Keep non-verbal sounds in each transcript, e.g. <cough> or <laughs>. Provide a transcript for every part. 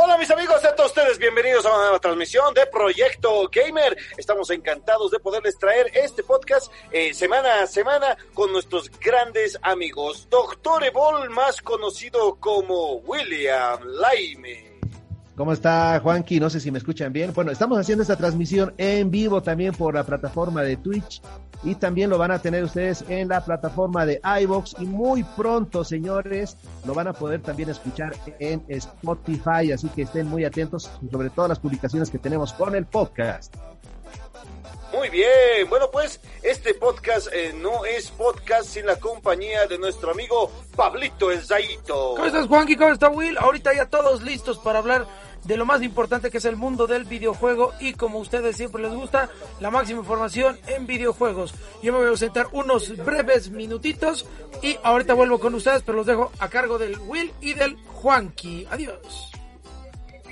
Hola mis amigos, a todos ustedes bienvenidos a una nueva transmisión de Proyecto Gamer. Estamos encantados de poderles traer este podcast eh, semana a semana con nuestros grandes amigos. Doctor Evol, más conocido como William Laime. ¿Cómo está Juanqui? No sé si me escuchan bien. Bueno, estamos haciendo esta transmisión en vivo también por la plataforma de Twitch y también lo van a tener ustedes en la plataforma de iVox y muy pronto, señores, lo van a poder también escuchar en Spotify, así que estén muy atentos sobre todas las publicaciones que tenemos con el podcast. Muy bien, bueno pues este podcast eh, no es podcast sin la compañía de nuestro amigo Pablito El Zaito. ¿Cómo estás Juanqui? ¿Cómo está Will? Ahorita ya todos listos para hablar de lo más importante que es el mundo del videojuego y como ustedes siempre les gusta, la máxima información en videojuegos. Yo me voy a sentar unos breves minutitos y ahorita vuelvo con ustedes, pero los dejo a cargo del Will y del Juanqui. Adiós.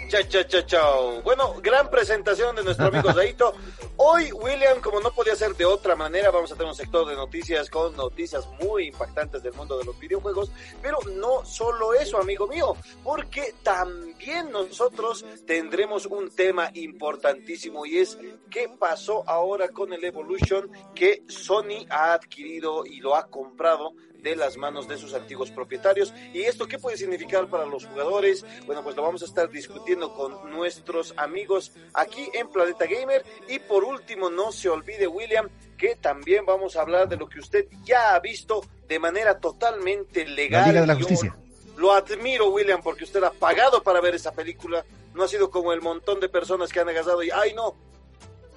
Chao, chao, chao, chao. Bueno, gran presentación de nuestro amigo <laughs> Zaito. Hoy, William, como no podía ser de otra manera, vamos a tener un sector de noticias con noticias muy impactantes del mundo de los videojuegos. Pero no solo eso, amigo mío, porque también nosotros tendremos un tema importantísimo y es qué pasó ahora con el Evolution que Sony ha adquirido y lo ha comprado de las manos de sus antiguos propietarios. ¿Y esto qué puede significar para los jugadores? Bueno, pues lo vamos a estar discutiendo con nuestros amigos aquí en Planeta Gamer. Y por último, no se olvide, William, que también vamos a hablar de lo que usted ya ha visto de manera totalmente legal. La Liga de la Justicia. Lo admiro, William, porque usted ha pagado para ver esa película. No ha sido como el montón de personas que han agasado y, ay, no,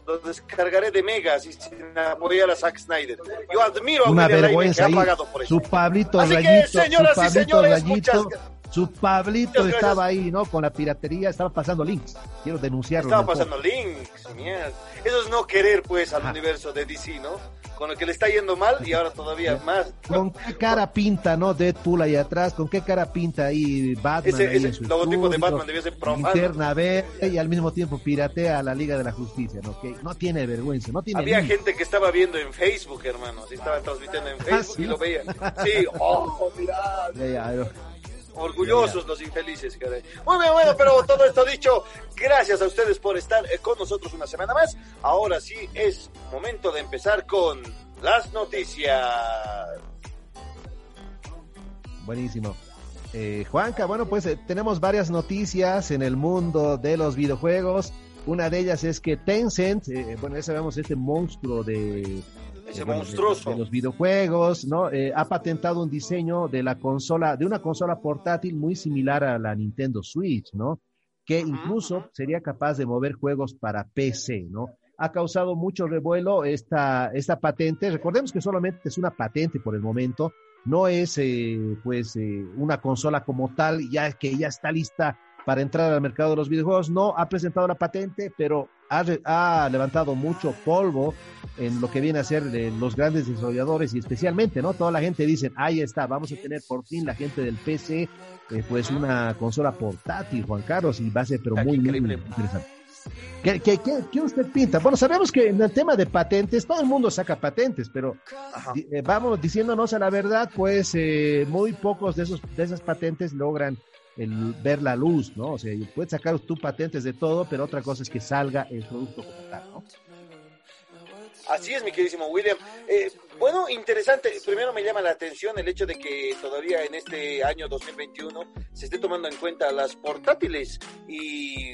lo descargaré de megas y sin apoyar a Zack Snyder. Yo admiro a Una William vergüenza que ha pagado por eso. Su Pablito Así que, Rayito, señoras su y Pablito señores, muchas Rayito, gracias. su Pablito Muchas gracias. estaba ahí, ¿no? Con la piratería, estaba pasando links. Quiero denunciarlo. Estaba pasando links, mierda. Eso es no querer, pues, al universo de DC, ¿no? Con el que le está yendo mal y ahora todavía más. ¿Con qué cara pinta, no? Deadpool ahí atrás, ¿con qué cara pinta ahí Batman? Ese- ahí ese en logotipo de estudio, Batman debió ser profano. Linterna verde y al mismo tiempo piratea a la Liga de la Justicia, ¿no? Que no tiene vergüenza, no tiene Había gente que estaba viendo en Facebook, hermano. Sí, estaban transmitiendo en Facebook Ah, ¿sí? y lo veía. <laughs> Sí, oh, mirá. Orgullosos los infelices, caray. Muy bien, bueno, pero todo esto dicho, gracias a ustedes por estar eh, con nosotros una semana más. Ahora sí es momento de empezar con las noticias. Buenísimo. Eh, Juanca, bueno, pues eh, tenemos varias noticias en el mundo de los videojuegos. Una de ellas es que Tencent, eh, bueno, ya sabemos este monstruo de, Ese bueno, monstruoso. de, los videojuegos, ¿no? Eh, ha patentado un diseño de la consola, de una consola portátil muy similar a la Nintendo Switch, ¿no? Que incluso sería capaz de mover juegos para PC, ¿no? Ha causado mucho revuelo esta, esta patente. Recordemos que solamente es una patente por el momento, no es eh, pues eh, una consola como tal, ya que ya está lista para entrar al mercado de los videojuegos. No ha presentado la patente, pero ha, ha levantado mucho polvo en lo que viene a ser de los grandes desarrolladores y especialmente, ¿no? Toda la gente dice, ahí está, vamos a tener por fin la gente del PC, eh, pues una consola portátil, Juan Carlos, y va a ser pero Ah, muy, muy interesante. ¿Qué, qué, qué, qué usted pinta? Bueno, sabemos que en el tema de patentes, todo el mundo saca patentes, pero eh, vamos diciéndonos a la verdad, pues eh, muy pocos de esos de esas patentes logran el ver la luz, ¿no? O sea, puedes sacar tú patentes de todo, pero otra cosa es que salga el producto como tal, ¿no? Así es, mi queridísimo William. Eh, bueno, interesante. Primero me llama la atención el hecho de que todavía en este año 2021 se esté tomando en cuenta las portátiles. Y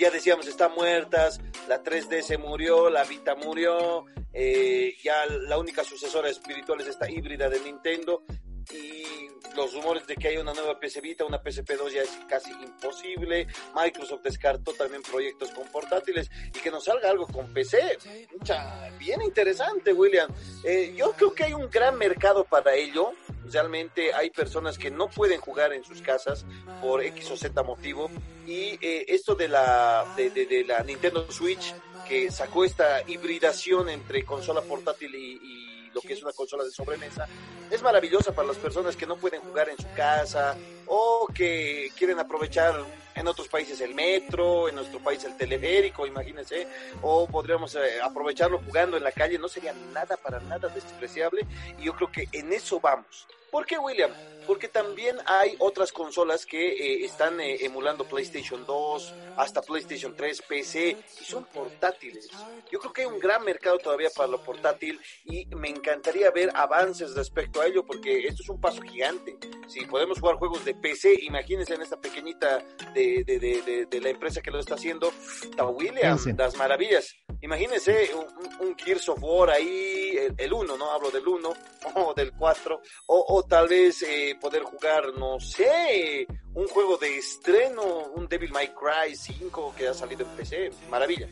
ya decíamos, están muertas, la 3D se murió, la Vita murió, eh, ya la única sucesora espiritual es esta híbrida de Nintendo. Y los rumores de que hay una nueva PC Vita, una PSP2 ya es casi imposible. Microsoft descartó también proyectos con portátiles y que nos salga algo con PC. Mucha, bien interesante, William. Eh, yo creo que hay un gran mercado para ello. realmente hay personas que no pueden jugar en sus casas por X o Z motivo y eh, esto de la, de, la Nintendo Switch que sacó esta hibridación entre consola portátil y lo que es una consola de sobremesa, es maravillosa para las personas que no pueden jugar en su casa o que quieren aprovechar en otros países el metro, en nuestro país el teleférico, imagínense, o podríamos eh, aprovecharlo jugando en la calle, no sería nada para nada despreciable y yo creo que en eso vamos. ¿Por qué, William? Porque también hay otras consolas que eh, están eh, emulando PlayStation 2, hasta PlayStation 3, PC, y son portátiles. Yo creo que hay un gran mercado todavía para lo portátil y me encantaría ver avances respecto a ello, porque esto es un paso gigante. Si podemos jugar juegos de PC, imagínense en esta pequeñita de, de, de, de la empresa que lo está haciendo, está William, las maravillas. Imagínense un, un, Gears of War ahí, el 1, ¿no? Hablo del 1 <laughs> o del 4, o, o tal vez eh, poder jugar, no sé, un juego de estreno, un Devil May Cry 5 que ha salido en PC. Maravilla.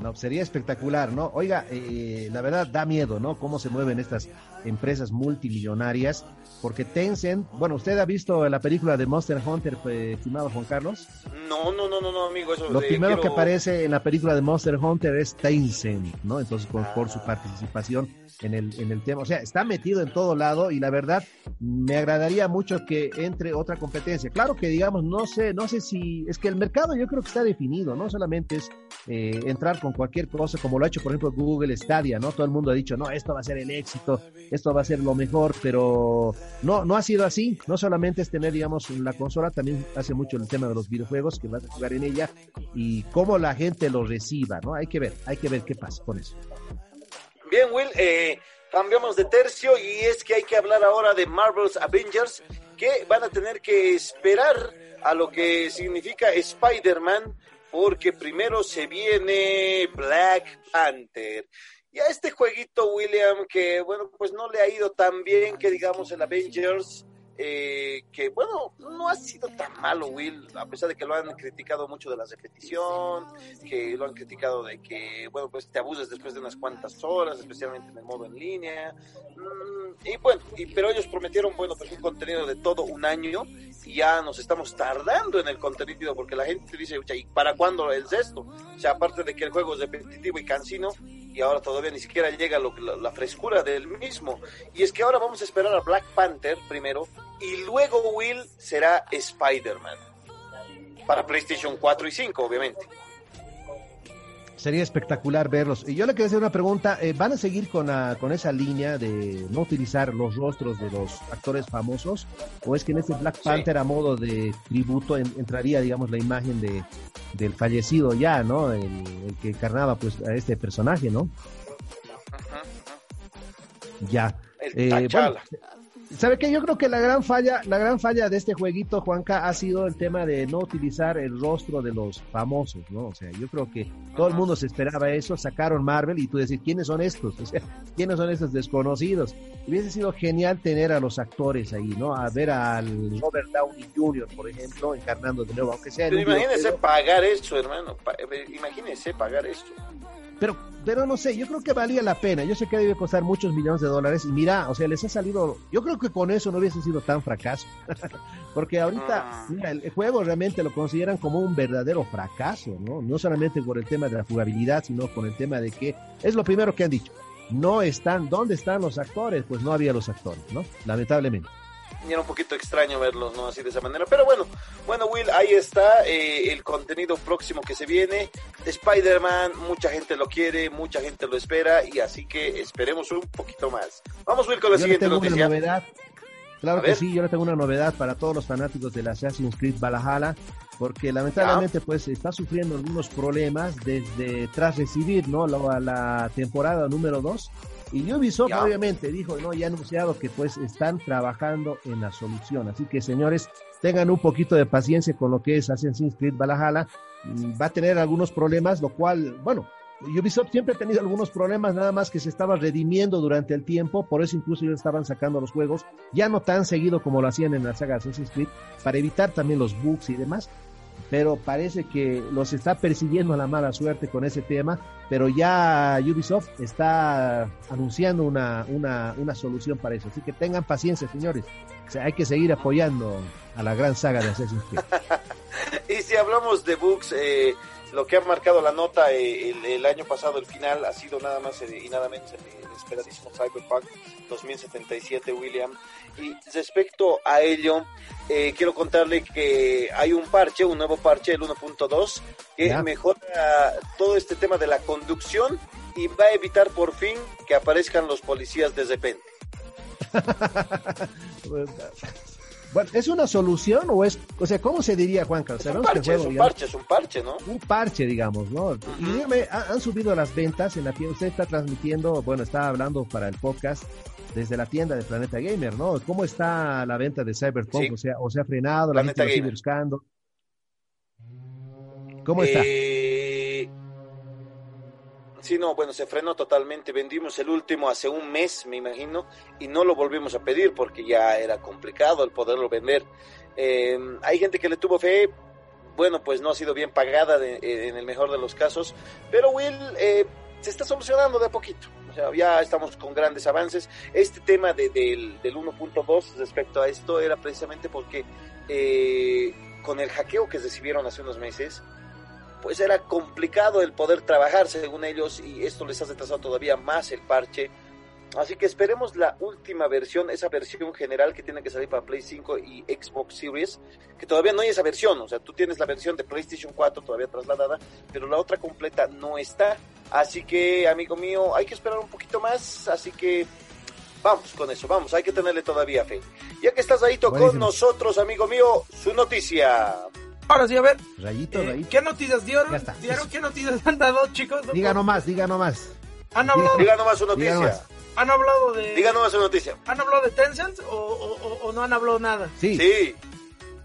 No, sería espectacular, ¿no? Oiga, eh, la verdad da miedo, ¿no? Cómo se mueven estas empresas multimillonarias, porque Tencent, bueno, ¿usted ha visto la película de Monster Hunter, eh, estimado Juan Carlos? No, no, no, no, no amigo. Eso, Lo primero que aparece en la película de Monster Hunter es Tencent, ¿no? Entonces, por, por su participación en el, en el tema. O sea, está metido en todo lado y la verdad me agradaría mucho que entre otra competencia. Claro que digamos, no sé, no sé si es que el mercado yo creo que está definido, no solamente es eh, entrar con cualquier cosa como lo ha hecho por ejemplo Google Stadia, ¿no? Todo el mundo ha dicho, no, esto va a ser el éxito, esto va a ser lo mejor, pero no, no ha sido así. No solamente es tener, digamos, la consola, también hace mucho el tema de los videojuegos que vas a jugar en ella y cómo la gente lo reciba, ¿no? Hay que ver, hay que ver qué pasa con eso. Bien, Will, eh, cambiamos de tercio y es que hay que hablar ahora de Marvel's Avengers, que van a tener que esperar a lo que significa Spider-Man, porque primero se viene Black Panther. Y a este jueguito, William, que bueno, pues no le ha ido tan bien que digamos el Avengers, eh, que bueno, no ha sido tan malo Will, a pesar de que lo han criticado mucho de la repetición, que lo han criticado de que, bueno, pues te abuses después de unas cuantas horas, especialmente en el modo en línea. Mm, y bueno, y, pero ellos prometieron, bueno, pues un contenido de todo un año y ya nos estamos tardando en el contenido porque la gente dice, ¿y para cuándo es esto? O sea, aparte de que el juego es repetitivo y cansino, y ahora todavía ni siquiera llega lo, la, la, frescura del mismo. Y es que ahora vamos a esperar a Black Panther primero y luego Will será Spider-Man. Para PlayStation 4 y 5, obviamente. Sería espectacular verlos. Y yo le quería hacer una pregunta. Eh, ¿Van a seguir con, la, con esa línea de no utilizar los rostros de los actores famosos? ¿O es que en este Black Panther sí. a modo de tributo en, entraría, digamos, la imagen de, del fallecido ya, ¿no? El, el, que encarnaba pues a este personaje, ¿no? Ajá, ajá. Ya. El eh, bueno, ¿Sabe qué? Yo creo que la gran falla, la gran falla de este jueguito, Juanca, ha sido el tema de no utilizar el rostro de los famosos, ¿no? O sea, yo creo que todo el mundo se esperaba eso, sacaron Marvel y tú decir, ¿quiénes son estos? <laughs> O sea, ¿quiénes son estos desconocidos? Hubiese sido genial tener a los actores ahí, ¿no? A ver al Robert Downey Jr., por ejemplo, encarnando de nuevo, aunque sea... Pero imagínese pagar eso, hermano, pa imagínese pagar esto pero, pero no sé, yo creo que valía la pena. Yo sé que debe costar muchos millones de dólares y mira, o sea, les ha salido, yo creo que con eso no hubiese sido tan fracaso. <laughs> Porque ahorita, mira, el juego realmente lo consideran como un verdadero fracaso, ¿no? No solamente por el tema de la jugabilidad, sino con el tema de que es lo primero que han dicho. No están, ¿dónde están los actores? Pues no había los actores, ¿no? Lamentablemente y era un poquito extraño verlos, ¿no? Así de esa manera. Pero bueno, bueno, Will, ahí está eh, el contenido próximo que se viene. Spider-Man, mucha gente lo quiere, mucha gente lo espera, y así que esperemos un poquito más. Vamos, Will, con la yo siguiente tengo noticia. Una novedad. Claro que sí, yo le tengo una novedad para todos los fanáticos del Assassin's Creed Valhalla, porque lamentablemente ¿Ya? pues está sufriendo algunos problemas desde tras recibir, ¿no? La, la temporada número 2 y Ubisoft obviamente dijo, no, ya ha anunciado que pues están trabajando en la solución. Así que señores, tengan un poquito de paciencia con lo que es Assassin's Creed Valhalla. Va a tener algunos problemas, lo cual, bueno, Ubisoft siempre ha tenido algunos problemas, nada más que se estaba redimiendo durante el tiempo, por eso incluso ellos estaban sacando los juegos, ya no tan seguido como lo hacían en la saga Assassin's Creed, para evitar también los bugs y demás. Pero parece que los está persiguiendo la mala suerte con ese tema, pero ya Ubisoft está anunciando una, una, una solución para eso. Así que tengan paciencia, señores. O hay que seguir apoyando a la gran saga de Assassin's Creed. <laughs> y si hablamos de bugs, eh, lo que ha marcado la nota eh, el, el, año pasado, el final, ha sido nada más eh, y nada menos el, el esperadísimo Cyberpunk 2077, William. Y respecto a ello, eh, quiero contarle que hay un parche, un nuevo parche, el 1.2, que Ya. mejora todo este tema de la conducción y va a evitar por fin que aparezcan los policías de repente. <laughs> Bueno, ¿es una solución o es, o sea, cómo se diría, Juan Carlos? Es un parche, es un parche, es un parche, ¿no? un parche, digamos, ¿no? Y dígame, ¿ha- ¿han subido las ventas en la tienda? Usted está transmitiendo, bueno, está hablando para el podcast desde la tienda de Planeta Gamer, ¿no? ¿Cómo está la venta de Cyberpunk? Sí. O sea, o se ha frenado, la Planeta gente lo sigue buscando. ¿Cómo está? Eh, Sí, no, bueno, se frenó totalmente. Vendimos el último hace un mes, me imagino, y no lo volvimos a pedir porque ya era complicado el poderlo vender. Eh, hay gente que le tuvo fe, bueno, pues no ha sido bien pagada eh, en el mejor de los casos, pero Will eh, se está solucionando de a poquito. O sea, ya estamos con grandes avances. Este tema de- del, del 1.2 respecto a esto era precisamente porque con el hackeo que recibieron hace unos meses, pues era complicado el poder trabajar según ellos y esto les ha retrasado todavía más el parche. Así que esperemos la última versión, esa versión general que tiene que salir para Play 5 y Xbox Series, que todavía no hay esa versión, o sea, tú tienes la versión de PlayStation 4 todavía trasladada, pero la otra completa no está. Así que, amigo mío, hay que esperar un poquito más, así que vamos con eso, vamos, hay que tenerle todavía fe. Ya que estás ahí con nosotros, amigo mío, su noticia. Ahora sí, a ver, Rayito, eh, rayito. ¿qué noticias dieron? Ya está. ¿Dieron qué noticias han dado, chicos? Diga nomás, diga nomás. ¿Han hablado, Diga nomás su noticia. nomás. ¿Han hablado de Diga nomás su noticia. ¿Han hablado de Tencent o, o- o- o no han hablado nada? Sí, Sí,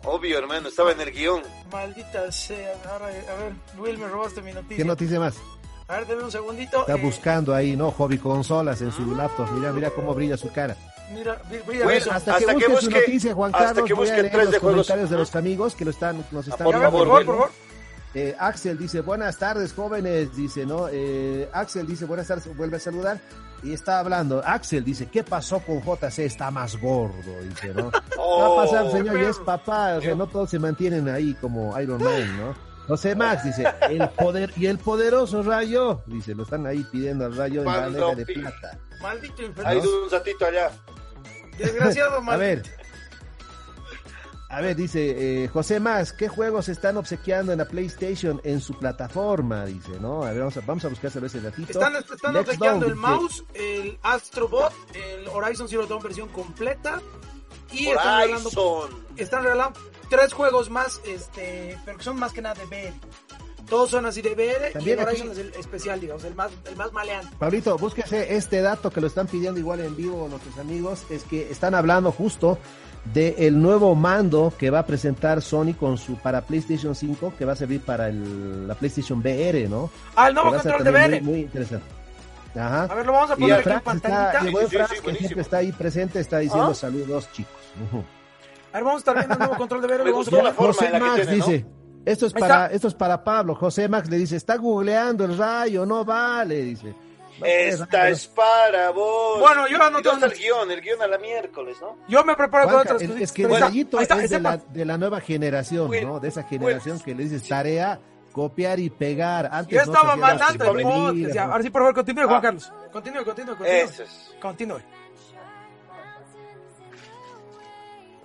obvio, hermano, estaba en el guion. Maldita sea. Ahora, a ver, Will, me robaste mi noticia. ¿qué noticia más? A ver, dame un segundito. Está eh, buscando ahí, ¿no? Hobby consolas en su laptop. Mira, mira cómo brilla su cara. Mira, vi- voy a Bueno, ver. Hasta, Hasta que que busque su noticia, Juan hasta Carlos, que voy a leer tres los de juegos. comentarios de los amigos que lo están, nos están por favor, por favor, Will. por favor. Eh, Axel dice, buenas tardes, jóvenes, dice, ¿no? Eh, Axel dice, buenas tardes, vuelve a saludar y está hablando. Axel dice, ¿qué pasó con JC? Está más gordo, dice, ¿no? ¿Qué <laughs> va a pasar, Oh, señor? Ya es papá, o sea, no todos se mantienen ahí como Iron Man, ¿no? José Max dice, el poder y el poderoso Rayo, dice, lo están ahí pidiendo al Rayo en bandeja de plata. Maldito infeliz. ido un ratito allá. Desgraciado, <laughs> A ver, a ver, dice eh, José Max, ¿qué juegos están obsequiando en la PlayStation en su plataforma? Dice, ¿no? A ver, vamos a, vamos a buscárselo ese ratito. Están, están obsequiando Down el dice, mouse, el Astrobot, el Horizon Zero Dawn versión completa. Y están regalando, Horizon. están regalando tres juegos más, este, pero que son más que nada de VR. Todos son así de VR y También el aquí- es el especial, digamos, el más, el más maleante. Pablito, búsquese este dato que lo están pidiendo igual en vivo nuestros amigos, es que están hablando justo del nuevo mando que va a presentar Sony con su para PlayStation 5, que va a servir para el- la PlayStation VR, ¿no? Ah, el nuevo control de VR. Muy, muy interesante. Ajá. A ver, lo vamos a Y poner el aquí en está, pantallita. y buen Sí, sí, sí, siempre está ahí presente, está diciendo ¿Ah? saludos, chicos. Ujú. A ver, vamos a estar viendo el nuevo control de VR. Me lo vamos a gustó poner. la forma José en la que tiene, ¿no? dice, esto es para, esto es para Pablo. José Max le dice, está googleando el rayo, no vale, dice. No, Esta es para vos. Bueno, yo no ¿Y dónde tengo- el guion? El guion a la miércoles, ¿no? Yo me preparo con Juanca, otras es, cositas. es que el rayito está, es de la, de la nueva generación, Will, ¿no? De esa generación Will. que le dices tarea, copiar y pegar. Antes Yo no estaba las mandando el podcast. Ya, ¿no? ahora sí, por favor, continúe, Juan Ah. Carlos. Continúe, continúe, continúe. Eso es. Continúe.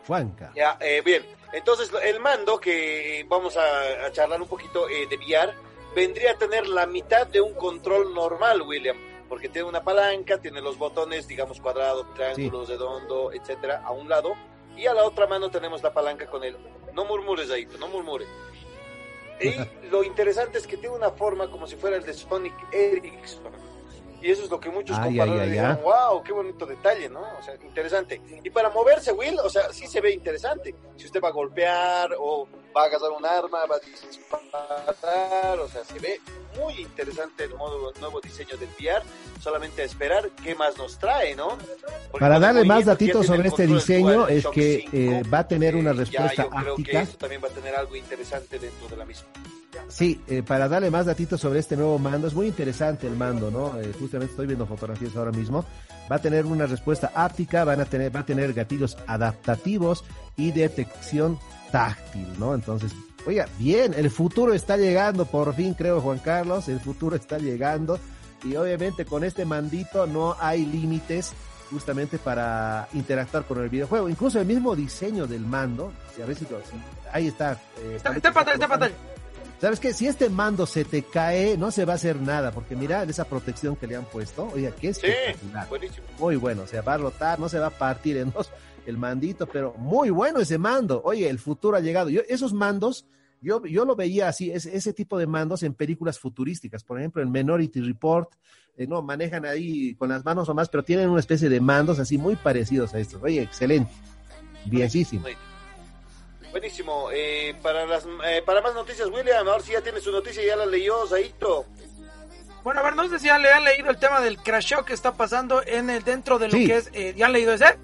Juanca. Ya, eh, bien. Entonces, el mando que vamos a, a charlar un poquito eh, de VR vendría a tener la mitad de un control normal, William, porque tiene una palanca, tiene los botones, digamos, cuadrado, triángulo, redondo, etcétera, a un lado, y a la otra mano tenemos la palanca con el. No murmures, ahí, no murmures. Y <laughs> lo interesante es que tiene una forma como si fuera el de Sonic Ericsson. Y eso es lo que muchos ay, dijeron, ay. wow, qué bonito detalle, ¿no? O sea, interesante. Y para moverse, Will, o sea, sí se ve interesante. Si usted va a golpear o va a agarrar un arma, va a disparar, o sea, se ve muy interesante el modo, nuevo diseño del VR. Solamente a esperar qué más nos trae, ¿no? Para darle más datitos sobre este diseño, es que eh, va a tener una respuesta ya, yo creo que también va a tener algo interesante dentro de la misma. Sí, eh, para darle más datitos sobre este nuevo mando, es muy interesante el mando, ¿no? Eh, justamente estoy viendo fotografías ahora mismo. Va a tener una respuesta áptica, van a tener, va a tener gatillos adaptativos y detección táctil, ¿no? Entonces, oiga, bien, el futuro está llegando, por fin creo, Juan Carlos, el futuro está llegando. Y obviamente con este mandito no hay límites justamente para interactuar con el videojuego. Incluso el mismo diseño del mando, si a ver si, ahí está. Eh, está, está pantalla, está pantalla. ¿Sabes qué? Si este mando se te cae, no se va a hacer nada, porque mira esa protección que le han puesto. Oiga, qué espectacular. buenísimo. Muy bueno, o sea, va a rotar, no se va a partir en dos el mandito, pero muy bueno ese mando. Oye, el futuro ha llegado. Yo, esos mandos, yo, yo lo veía así, ese, ese tipo de mandos en películas futurísticas. Por ejemplo, en Minority Report, eh, no, manejan ahí con las manos o más, pero tienen una especie de mandos así muy parecidos a estos. Oye, excelente. Bienísimo. Buenísimo. Eh, para las eh, para más noticias, William, ahora sí ya tiene su noticia, ya la leyó, Zaito. Bueno, a ver, no sé si ya le han leído el tema del crash show que está pasando en el dentro de lo sí. que es. Eh, ¿Ya han leído ese?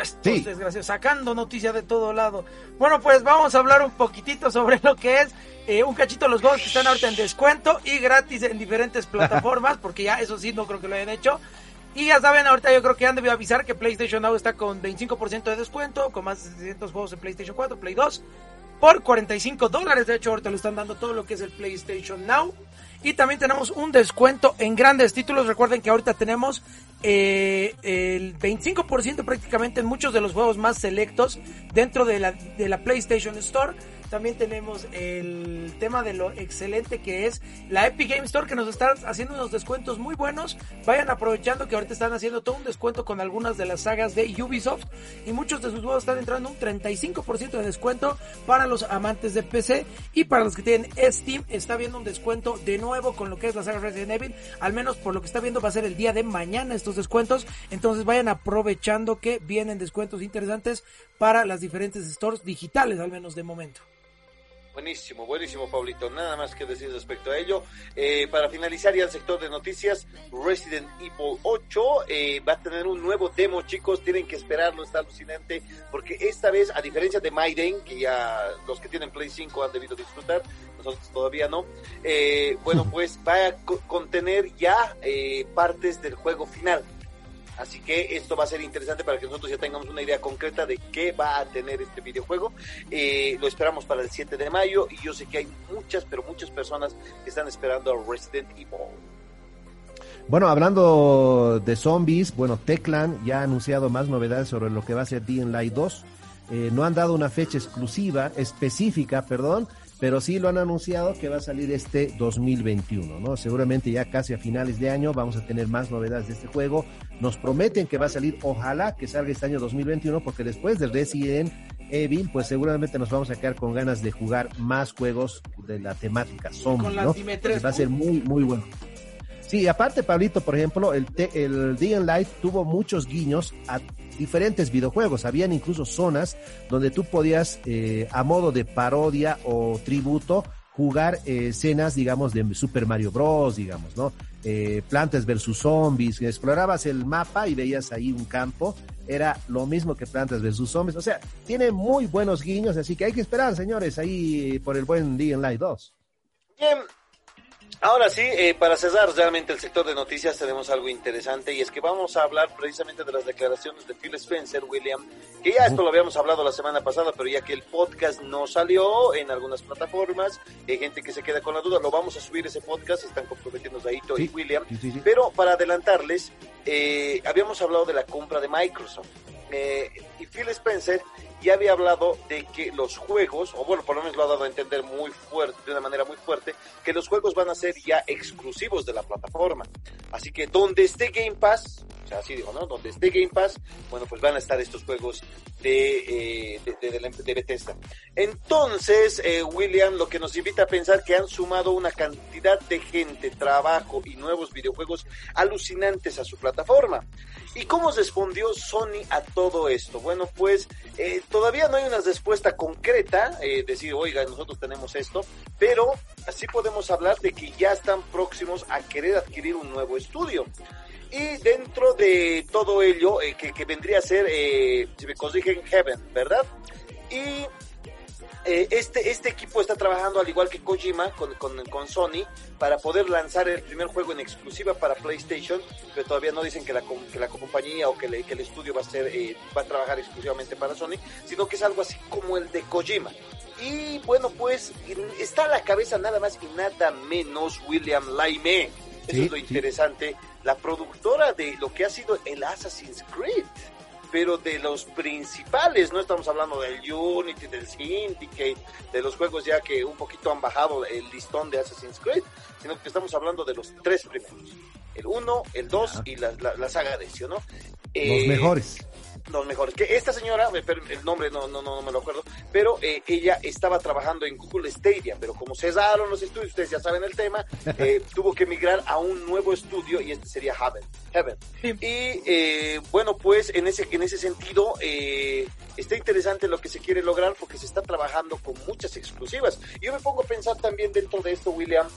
Estos sí. desgraciados, sacando noticias de todo lado. Bueno, pues vamos a hablar un poquitito sobre lo que es eh, un cachito de los juegos que están ahorita en descuento y gratis en diferentes plataformas, porque ya eso sí no creo que lo hayan hecho. Y ya saben, ahorita yo creo que han debido avisar que PlayStation Now está con 25% de descuento, con más de 600 juegos en PlayStation 4, Play 2, por 45 dólares. De hecho, ahorita le están dando todo lo que es el PlayStation Now. Y también tenemos un descuento en grandes títulos. Recuerden que ahorita tenemos eh, el 25% prácticamente en muchos de los juegos más selectos dentro de la, de la PlayStation Store. También tenemos el tema de lo excelente que es la Epic Game Store que nos está haciendo unos descuentos muy buenos. Vayan aprovechando que ahorita están haciendo todo un descuento con algunas de las sagas de Ubisoft y muchos de sus juegos están entrando un 35% de descuento para los amantes de PC y para los que tienen Steam está viendo un descuento de nuevo con lo que es la saga Resident Evil. Al menos por lo que está viendo va a ser el día de mañana estos descuentos. Entonces vayan aprovechando que vienen descuentos interesantes para las diferentes stores digitales al menos de momento. Buenísimo, buenísimo, Pablito. Nada más que decir respecto a ello. Eh, para finalizar ya el sector de noticias, Resident Evil 8 eh, va a tener un nuevo demo, chicos. Tienen que esperarlo, está alucinante. Porque esta vez, a diferencia de Maiden, que ya los que tienen Play 5 han debido disfrutar, nosotros todavía no. Eh, bueno, <laughs> pues va a contener ya eh, partes del juego final. Así que esto va a ser interesante para que nosotros ya tengamos una idea concreta de qué va a tener este videojuego. Eh, lo esperamos para el 7 de mayo y yo sé que hay muchas, pero muchas personas que están esperando a Resident Evil. Bueno, hablando de zombies, bueno, Teclan ya ha anunciado más novedades sobre lo que va a ser DN Light 2. Eh, no han dado una fecha exclusiva, específica, perdón, pero sí lo han anunciado que va a salir este 2021, ¿no? Seguramente ya casi a finales de año vamos a tener más novedades de este juego. Nos prometen que va a salir, ojalá que salga este año 2021, porque después de Resident Evil, pues seguramente nos vamos a quedar con ganas de jugar más juegos de la temática zombie, ¿no? va a ser muy, muy bueno. Sí, aparte, Pablito, por ejemplo, el, el Light tuvo muchos guiños a diferentes videojuegos. Habían incluso zonas donde tú podías, eh, a modo de parodia o tributo, jugar eh, escenas, digamos, de Super Mario Bros., digamos, ¿no? Eh, plantas versus zombies, explorabas el mapa y veías ahí un campo, era lo mismo que plantas versus zombies, o sea, tiene muy buenos guiños, así que hay que esperar, señores, ahí por el buen D Light 2. Bien, Ahora sí, eh, para cerrar realmente el sector de noticias tenemos algo interesante y es que vamos a hablar precisamente de las declaraciones de Phil Spencer, William, que ya esto lo habíamos hablado la semana pasada, pero ya que el podcast no salió en algunas plataformas, hay gente que se queda con la duda, lo vamos a subir ese podcast, están comprometiendo Aito sí, y William, sí, sí, pero para adelantarles, eh, habíamos hablado de la compra de Microsoft. Eh, y Phil Spencer ya había hablado de que los juegos, o bueno, por lo menos lo ha dado a entender muy fuerte, de una manera muy fuerte, que los juegos van a ser ya exclusivos de la plataforma. Así que donde esté Game Pass, o sea, así digo, ¿no? Donde esté Game Pass, bueno, pues van a estar estos juegos de, eh, de, Bethesda. Entonces, eh, William, lo que nos invita a pensar que han sumado una cantidad de gente, trabajo y nuevos videojuegos alucinantes a su plataforma. ¿Y cómo respondió Sony a todo esto? Bueno, pues eh, todavía no hay una respuesta concreta, eh, decir, oiga, nosotros tenemos esto, pero así podemos hablar de que ya están próximos a querer adquirir un nuevo estudio. Y dentro de todo ello, eh, que, vendría a ser, eh, si me corrigen, Heaven, ¿verdad? Y eh, este, este equipo está trabajando al igual que Kojima con, con, con, Sony para poder lanzar el primer juego en exclusiva para PlayStation, pero todavía no dicen que la, que la compañía o que, le, que, el estudio va a ser eh, va a trabajar exclusivamente para Sony, sino que es algo así como el de Kojima. Y bueno, pues está a la cabeza nada más y nada menos William Laime. Eso sí, es lo interesante. Sí. La productora de lo que ha sido el Assassin's Creed pero de los principales, no estamos hablando del Unity, del Syndicate, de los juegos ya que un poquito han bajado el listón de Assassin's Creed, sino que estamos hablando de los tres primeros, el 1, el 2 y la, la, la, saga de Ezio, ¿no? Eh, los mejores los mejores. Que esta señora, el nombre no, no, no, me lo acuerdo, pero eh, ella estaba trabajando en Google Stadia, pero como cesaron los estudios, ustedes ya saben el tema, <laughs> eh, tuvo que migrar a un nuevo estudio y este sería Heaven. Heaven. Sí. Y eh, bueno, pues en ese, en ese sentido está interesante lo que se quiere lograr porque se está trabajando con muchas exclusivas. Yo me pongo a pensar también dentro de esto, William,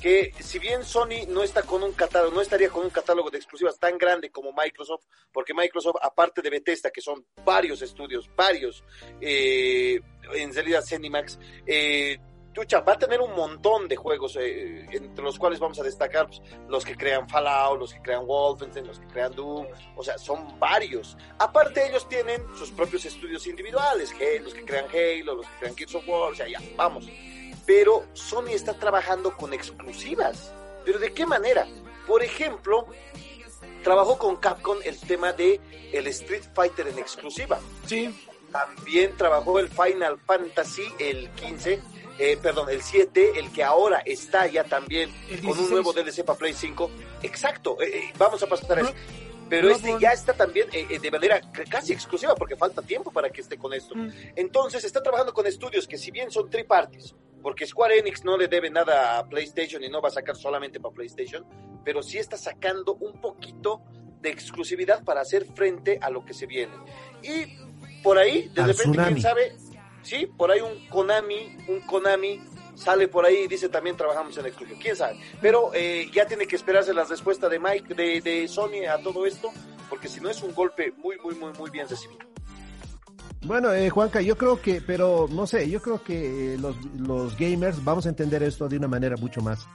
que si bien Sony no está con un catálogo, no estaría con un catálogo de exclusivas tan grande como Microsoft, porque Microsoft, aparte de Bethesda, que son varios estudios, varios, eh, en realidad Cinemax, eh, Tucha, va a tener un montón de juegos, eh, entre los cuales vamos a destacar pues, los que crean Fallout, los que crean Wolfenstein, los que crean Doom, o sea, son varios. Aparte ellos tienen sus propios estudios individuales, los que crean Halo, los que crean Kids of War, o sea, ya, vamos pero Sony está trabajando con exclusivas. ¿Pero de qué manera? Por ejemplo, trabajó con Capcom el tema de el Street Fighter en exclusiva. Sí. También trabajó el Final Fantasy, el 15, eh, perdón, el 7, el que ahora está ya también con un nuevo DLC para Play 5. Exacto, eh, eh, vamos a pasar a eso. Pero este ya está también de manera casi exclusiva porque falta tiempo para que esté con esto. Entonces está trabajando con estudios que si bien son tripartis, porque Square Enix no le debe nada a PlayStation y no va a sacar solamente para PlayStation, pero sí está sacando un poquito de exclusividad para hacer frente a lo que se viene. Y por ahí, de Al repente, tsunami. quién sabe, sí, por ahí un Konami, un Konami sale por ahí y dice también trabajamos en exclusivo, quién sabe. Pero eh, ya tiene que esperarse la respuesta de Mike, de, de Sony a todo esto, porque si no es un golpe muy, muy, muy, muy bien recibido. Bueno, eh, Juanca, yo creo que, pero no sé, yo creo que eh, los, los gamers vamos a entender esto de una manera mucho más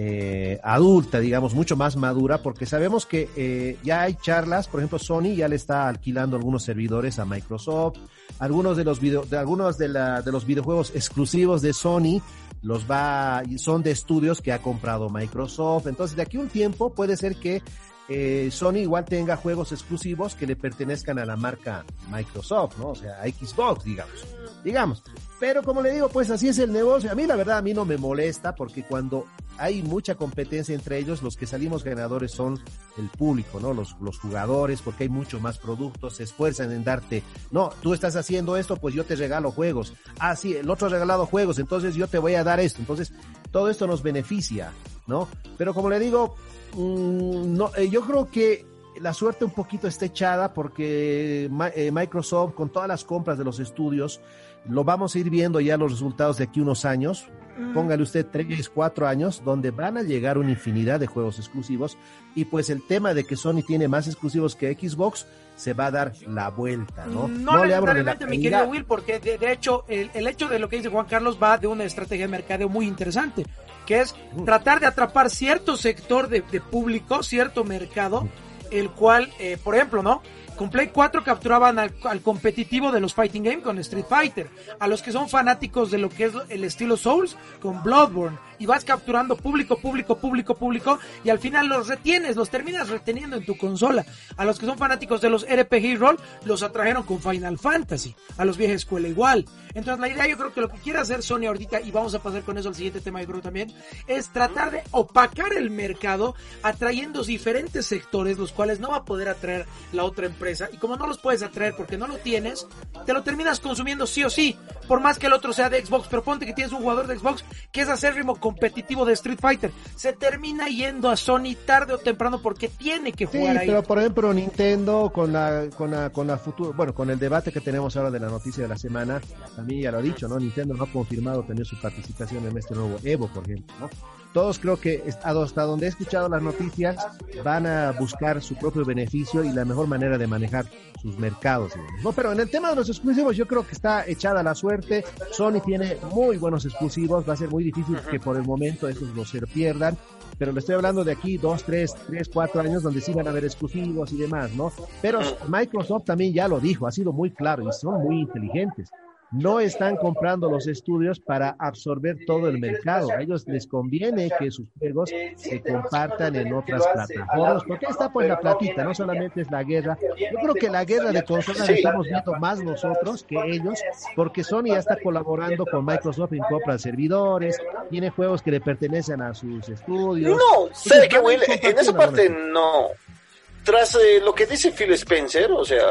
eh, adulta, digamos, mucho más madura, porque sabemos que eh, ya hay charlas, por ejemplo, Sony ya le está alquilando algunos servidores a Microsoft, algunos de los video, de algunos de, la, de los videojuegos exclusivos de Sony los va, son de estudios que ha comprado Microsoft, entonces de aquí un tiempo puede ser que eh, Sony igual tenga juegos exclusivos que le pertenezcan a la marca Microsoft, ¿no? O sea, a Xbox, digamos. Digamos. Pero como le digo, pues así es el negocio. A mí la verdad, a mí no me molesta porque cuando hay mucha competencia entre ellos, los que salimos ganadores son el público, ¿no? Los, los jugadores, porque hay mucho más productos, se esfuerzan en darte, no, tú estás haciendo esto, pues yo te regalo juegos. Ah, sí, el otro ha regalado juegos, entonces yo te voy a dar esto. Entonces, todo esto nos beneficia, ¿no? Pero como le digo, mmm, no, eh, yo creo que la suerte un poquito está echada porque eh, Microsoft con todas las compras de los estudios lo vamos a ir viendo ya los resultados de aquí unos años. Póngale usted tres, cuatro años, donde van a llegar una infinidad de juegos exclusivos. Y pues el tema de que Sony tiene más exclusivos que Xbox se va a dar la vuelta, ¿no? No, no le de la mi querido Will, porque de, de hecho, el, el, hecho de lo que dice Juan Carlos va de una estrategia de mercadeo muy interesante, que es tratar de atrapar cierto sector de, de público, cierto mercado, el cual, eh, por ejemplo, ¿no? Con Play 4 capturaban al, competitivo de los Fighting Game con Street Fighter, a los que son fanáticos de lo que es el estilo Souls con Bloodborne, y vas capturando público, público, público, público, y al final los retienes, los terminas reteniendo en tu consola. A los que son fanáticos de los RPG Roll, los atrajeron con Final Fantasy, a los vieja escuela igual. Entonces la idea yo creo que lo que quiere hacer Sony ahorita, y vamos a pasar con eso al siguiente tema creo también, es tratar de opacar el mercado atrayendo diferentes sectores, los cuales no va a poder atraer la otra empresa y como no los puedes atraer porque no lo tienes, te lo terminas consumiendo sí o sí, por más que el otro sea de Xbox, pero ponte que tienes un jugador de Xbox que es acérrimo competitivo de Street Fighter, se termina yendo a Sony tarde o temprano porque tiene que jugar sí, ahí. pero por ejemplo Nintendo con la con la con la futuro, bueno, con el debate que tenemos ahora de la noticia de la semana, también ya lo ha dicho, ¿no? Nintendo no ha confirmado tener su participación en este nuevo Evo, por ejemplo, ¿no? Todos creo que hasta donde he escuchado las noticias van a buscar su propio beneficio y la mejor manera de manejar sus mercados. No, pero en el tema de los exclusivos yo creo que está echada la suerte. Sony tiene muy buenos exclusivos, va a ser muy difícil que por el momento esos no se pierdan. Pero le estoy hablando de aquí dos, tres, tres, cuatro años donde sí van a haber exclusivos y demás, ¿no? Pero Microsoft también ya lo dijo, ha sido muy claro y son muy inteligentes no están comprando los estudios para absorber todo el mercado. A ellos les conviene que sus juegos se compartan en otras plataformas, porque está pues la platita, no solamente es la guerra. Yo creo que la guerra de consolas la estamos viendo más nosotros que ellos, porque Sony ya está colaborando con Microsoft en compra de servidores, tiene juegos que le pertenecen a sus estudios. No, sé que en esa parte no tras eh, lo que dice Phil Spencer, o sea,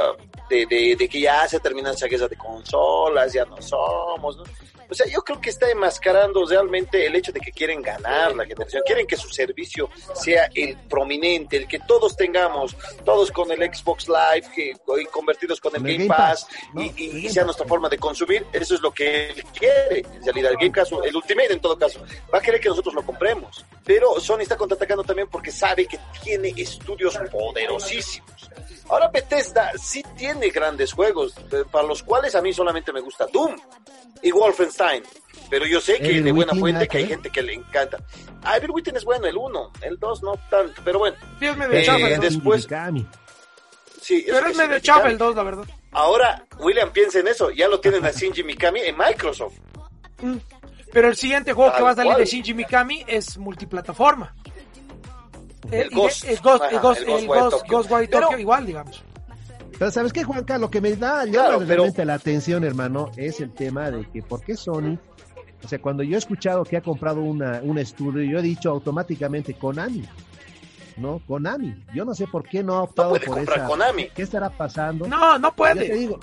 de, de, de que ya se terminan guerra de consolas, ya no somos, ¿no? O sea, yo creo que está enmascarando realmente el hecho de que quieren ganar la generación, quieren que su servicio sea el prominente, el que todos tengamos, todos con el Xbox Live, que, y convertidos con el, Game, Pass, y, y, sea nuestra forma de consumir, eso es lo que él quiere, en realidad, el Game Pass, el Ultimate en todo caso, va a querer que nosotros lo compremos, pero Sony está contraatacando también porque sabe que tiene estudios poderosísimos. Ahora Bethesda sí tiene grandes juegos, eh, para los cuales a mí solamente me gusta Doom y Wolfenstein. Pero yo sé que de buena fuente que hay gente que le encanta. Ah, es bueno, el 1, el 2 no tanto, pero bueno. Dios me de eh, después... Sí, pero es, medio chapa el 2, la verdad. Ahora, William, piensa en eso, ya lo tienen a Shinji Mikami en Microsoft. Mm. Pero el siguiente juego que va a salir de Shinji Mikami es multiplataforma. El, Ghost. El Ghost, el Ghost, el Ghost, Tokyo, igual, digamos. Pero ¿sabes qué, Juanca? Lo que me da claro, realmente la atención, hermano, es el tema de que por qué Sony, o sea, cuando yo he escuchado que ha comprado una, un estudio, yo he dicho automáticamente Konami, ¿no? Konami. Yo no sé por qué no ha optado no por esa. Konami. ¿Qué estará pasando? No, no puede. Yo te digo,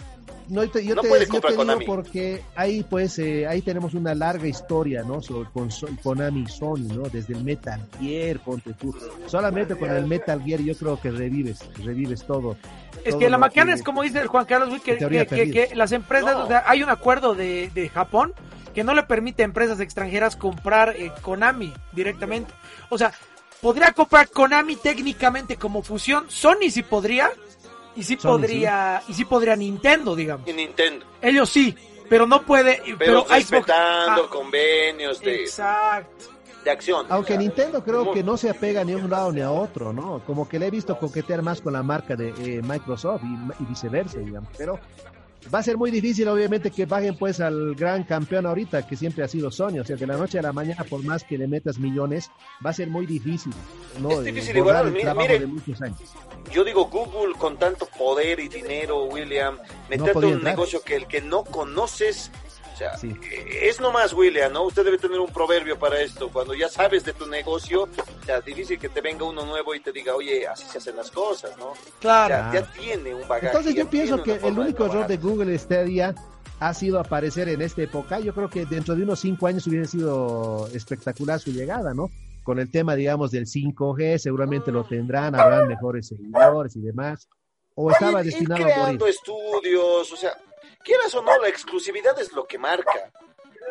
no, te, yo te, yo te digo porque ahí pues eh, ahí tenemos una larga historia no Sobre, con Konami y Sony no desde el Metal Gear ponte tú. Solamente con el Metal Gear yo creo que revives revives todo. Es que la macana es como dice el Juan Carlos que, que, que, las empresas o sea, hay un acuerdo de, de, Japón que no le permite a empresas extranjeras comprar eh, Konami directamente. O sea podría comprar Konami técnicamente como fusión Sony sí podría y sí podría, y sí podría Nintendo, digamos. Y Nintendo. Ellos sí, pero no puede. Pero, respetando ah, convenios de. Exacto. De acción. Aunque Nintendo creo que no se apega ni a un lado ni a otro, ¿no? Como que le he visto coquetear más con la marca de eh, Microsoft y, y viceversa, digamos. Pero va a ser muy difícil, obviamente, que bajen pues al gran campeón ahorita, que siempre ha sido Sony. O sea, de la noche a la mañana, por más que le metas millones, va a ser muy difícil. ¿no? Es difícil igualar, mire, de muchos años. Yo digo, Google con tanto poder y dinero, William, meterte en un negocio que el que no conoces o sea, eh, es nomás, William, ¿no? Usted debe tener un proverbio para esto. Cuando ya sabes de tu negocio, o sea, es difícil que te venga uno nuevo y te diga, oye, así se hacen las cosas, ¿no? Claro. ya tiene un bagaje. Entonces yo pienso que el único error de Google este día ha sido aparecer en esta época. Yo creo que dentro de unos cinco años hubiera sido espectacular su llegada, ¿no? Con el tema, digamos, del 5G, seguramente lo tendrán, habrán mejores seguidores y demás. O estaba destinado a morir. estudios, o sea, quieras o no, la exclusividad es lo que marca.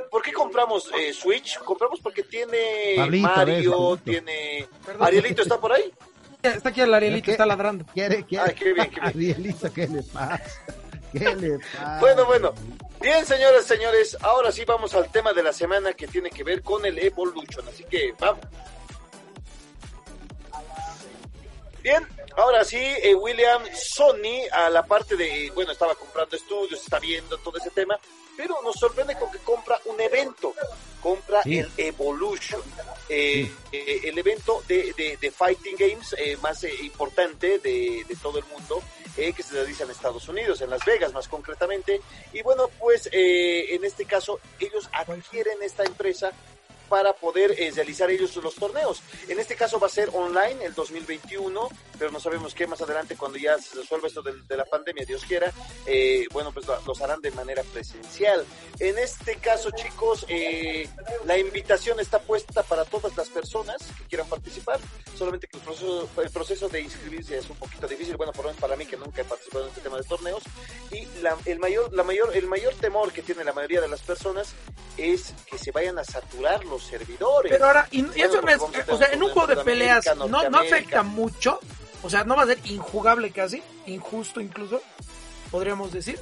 ¿Por qué compramos eh, Switch? Compramos porque tiene Mario, tiene... ¿Arielito está por ahí? Está aquí el Arielito, está ladrando. ¿Quiere, quiere? Ay, qué bien, qué bien. <laughs> Arielito, ¿qué le pasa? ¿Qué le pasa? Bueno, bueno. Bien, señoras, señores, ahora sí vamos al tema de la semana que tiene que ver con el Evolution. Así que vamos. Bien, ahora sí, eh, William, Sony, a la parte de, bueno, estaba comprando estudios, está viendo todo ese tema, pero nos sorprende con que compra un evento, compra el Evolution, eh, eh, el evento de, de, Fighting Games más importante de, de, todo el mundo, que se realiza en Estados Unidos, en Las Vegas más concretamente, y bueno, pues en este caso ellos adquieren esta empresa para poder eh, realizar ellos los torneos. En este caso va a ser online el 2021, pero no sabemos qué más adelante cuando ya se resuelva esto de, la pandemia, Dios quiera, eh, bueno, pues los harán de manera presencial. En este caso, chicos, eh, la invitación está puesta para todas las personas que quieran participar, solamente que el proceso, el proceso de inscribirse es un poquito difícil, bueno, por lo menos para mí que nunca he participado en este tema de torneos, y la, el, mayor, la mayor, el mayor temor que tiene la mayoría de las personas es que se vayan a saturar los servidores. Pero ahora, y, eso no es, o sea, en un juego de peleas no, no afecta mucho, o sea, no va a ser injugable casi, injusto incluso, podríamos decir.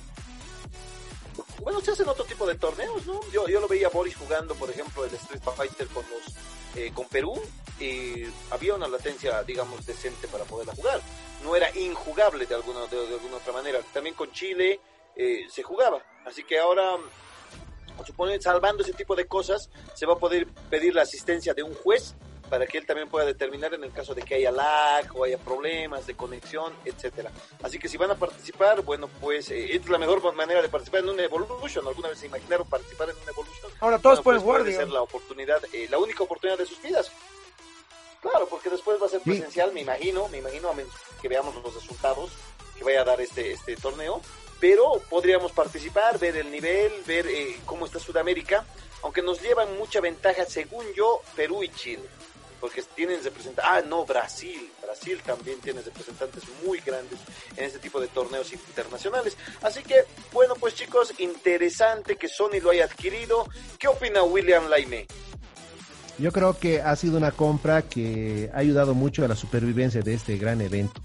Bueno, se hacen otro tipo de torneos, ¿no? Yo, yo lo veía a Boris jugando, por ejemplo, el Street Fighter con los eh, con Perú y había una latencia, digamos, decente para poderla jugar. No era injugable de alguna, de, alguna otra manera. También con Chile eh, se jugaba. Así que ahora, supone, salvando ese tipo de cosas, se va a poder pedir la asistencia de un juez para que él también pueda determinar en el caso de que haya lag o haya problemas de conexión, etcétera. Así que si van a participar, bueno, pues eh, esta es la mejor manera de participar en un Evolution. ¿Alguna vez se imaginaron participar en un Evolution? Ahora todos pueden pues, jugar, puede ser la oportunidad, eh, la única oportunidad de sus vidas. Claro, porque después va a ser presencial, me imagino, me imagino a menos que veamos los resultados que vaya a dar este este torneo, pero podríamos participar, ver el nivel, ver eh, cómo está Sudamérica, aunque nos llevan mucha ventaja, según yo, Perú y Chile porque tienen representantes, ah, no, Brasil, Brasil también tiene representantes muy grandes en este tipo de torneos internacionales. Así que, bueno, pues chicos, interesante que Sony lo haya adquirido. ¿Qué opina William Laime? Yo creo que ha sido una compra que ha ayudado mucho a la supervivencia de este gran evento.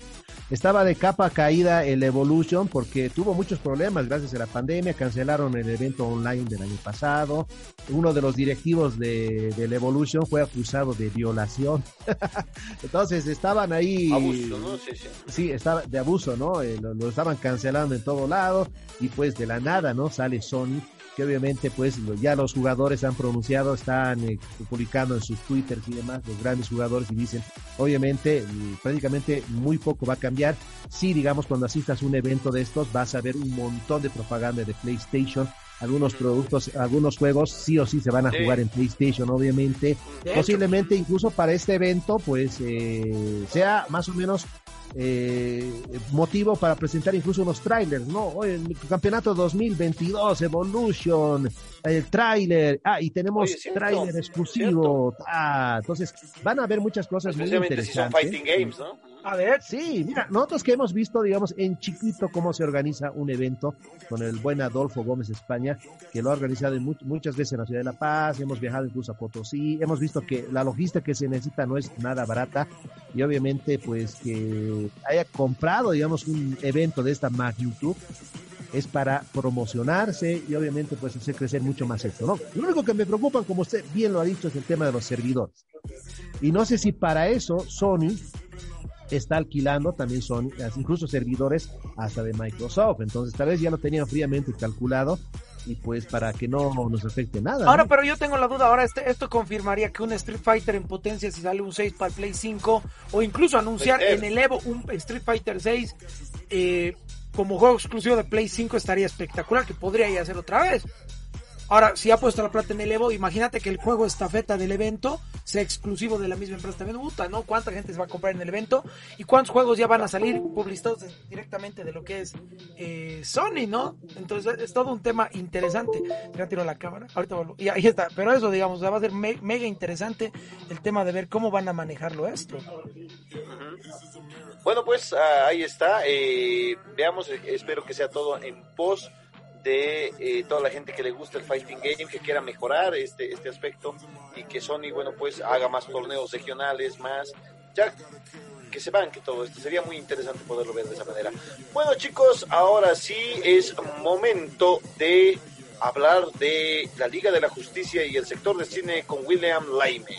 Estaba de capa caída el Evolution porque tuvo muchos problemas gracias a la pandemia, cancelaron el evento online del año pasado. Uno de los directivos de, del Evolution fue acusado de violación. <laughs> Entonces estaban ahí. Abuso, ¿no? Sí, sí. estaba de abuso, ¿no? Eh, lo, estaban cancelando en todo lado y pues de la nada, ¿no? Sale Sony que obviamente pues ya los jugadores han pronunciado, están eh, publicando en sus twitters y demás, los grandes jugadores y dicen, obviamente prácticamente muy poco va a cambiar. Sí, digamos, cuando asistas a un evento de estos vas a ver un montón de propaganda de PlayStation, algunos productos, algunos juegos sí o sí se van a jugar en PlayStation, obviamente. Posiblemente incluso para este evento, pues eh, sea más o menos eh, motivo para presentar incluso unos trailers, ¿no? el campeonato 2022, Evolution, el trailer, ah, y tenemos trailer exclusivo, ah, entonces van a haber muchas cosas muy interesantes. games, ¿no? A ver. Sí, mira, nosotros que hemos visto, digamos, en chiquito cómo se organiza un evento con el buen Adolfo Gómez España, que lo ha organizado muchas veces en la ciudad de La Paz, hemos viajado incluso a Potosí, hemos visto que la logística que se necesita no es nada barata y obviamente pues que haya comprado, digamos, un evento de esta magnitud es para promocionarse y obviamente pues hacer crecer mucho más esto, ¿no? Lo único que me preocupa, como usted bien lo ha dicho, es el tema de los servidores. Y no sé si para eso Sony está alquilando también son incluso servidores hasta de Microsoft. Entonces, tal vez ya lo tenían fríamente calculado y pues para que no nos afecte nada. Ahora, pero yo tengo la duda, ahora este, esto confirmaría que un Street Fighter en potencia si sale un 6 para el Play 5 o incluso anunciar en el Evo un Street Fighter 6 eh, como juego exclusivo de Play 5 estaría espectacular, que podría ir a hacer otra vez. Ahora, si ha puesto la plata en el Evo, imagínate que el juego estafeta del evento sea exclusivo de la misma empresa también. ¿no? ¿Cuánta gente se va a comprar en el evento? ¿Y cuántos juegos ya van a salir publicados directamente de lo que es eh, Sony, ¿no? Entonces es todo un tema interesante. Ya tiro la cámara, ahorita vuelvo. Y ahí está. Pero eso, digamos, va a ser mega interesante el tema de ver cómo van a manejarlo esto. Bueno, pues ah, ahí está. Eh, veamos, espero que sea todo en pos de eh, toda la gente que le gusta el fighting game, que quiera mejorar este, este aspecto y que Sony, bueno, pues haga más torneos regionales, más, ya que se que todo esto. Sería muy interesante poderlo ver de esa manera. Bueno, chicos, ahora sí es momento de hablar de la Liga de la Justicia y el sector de cine con William Laime.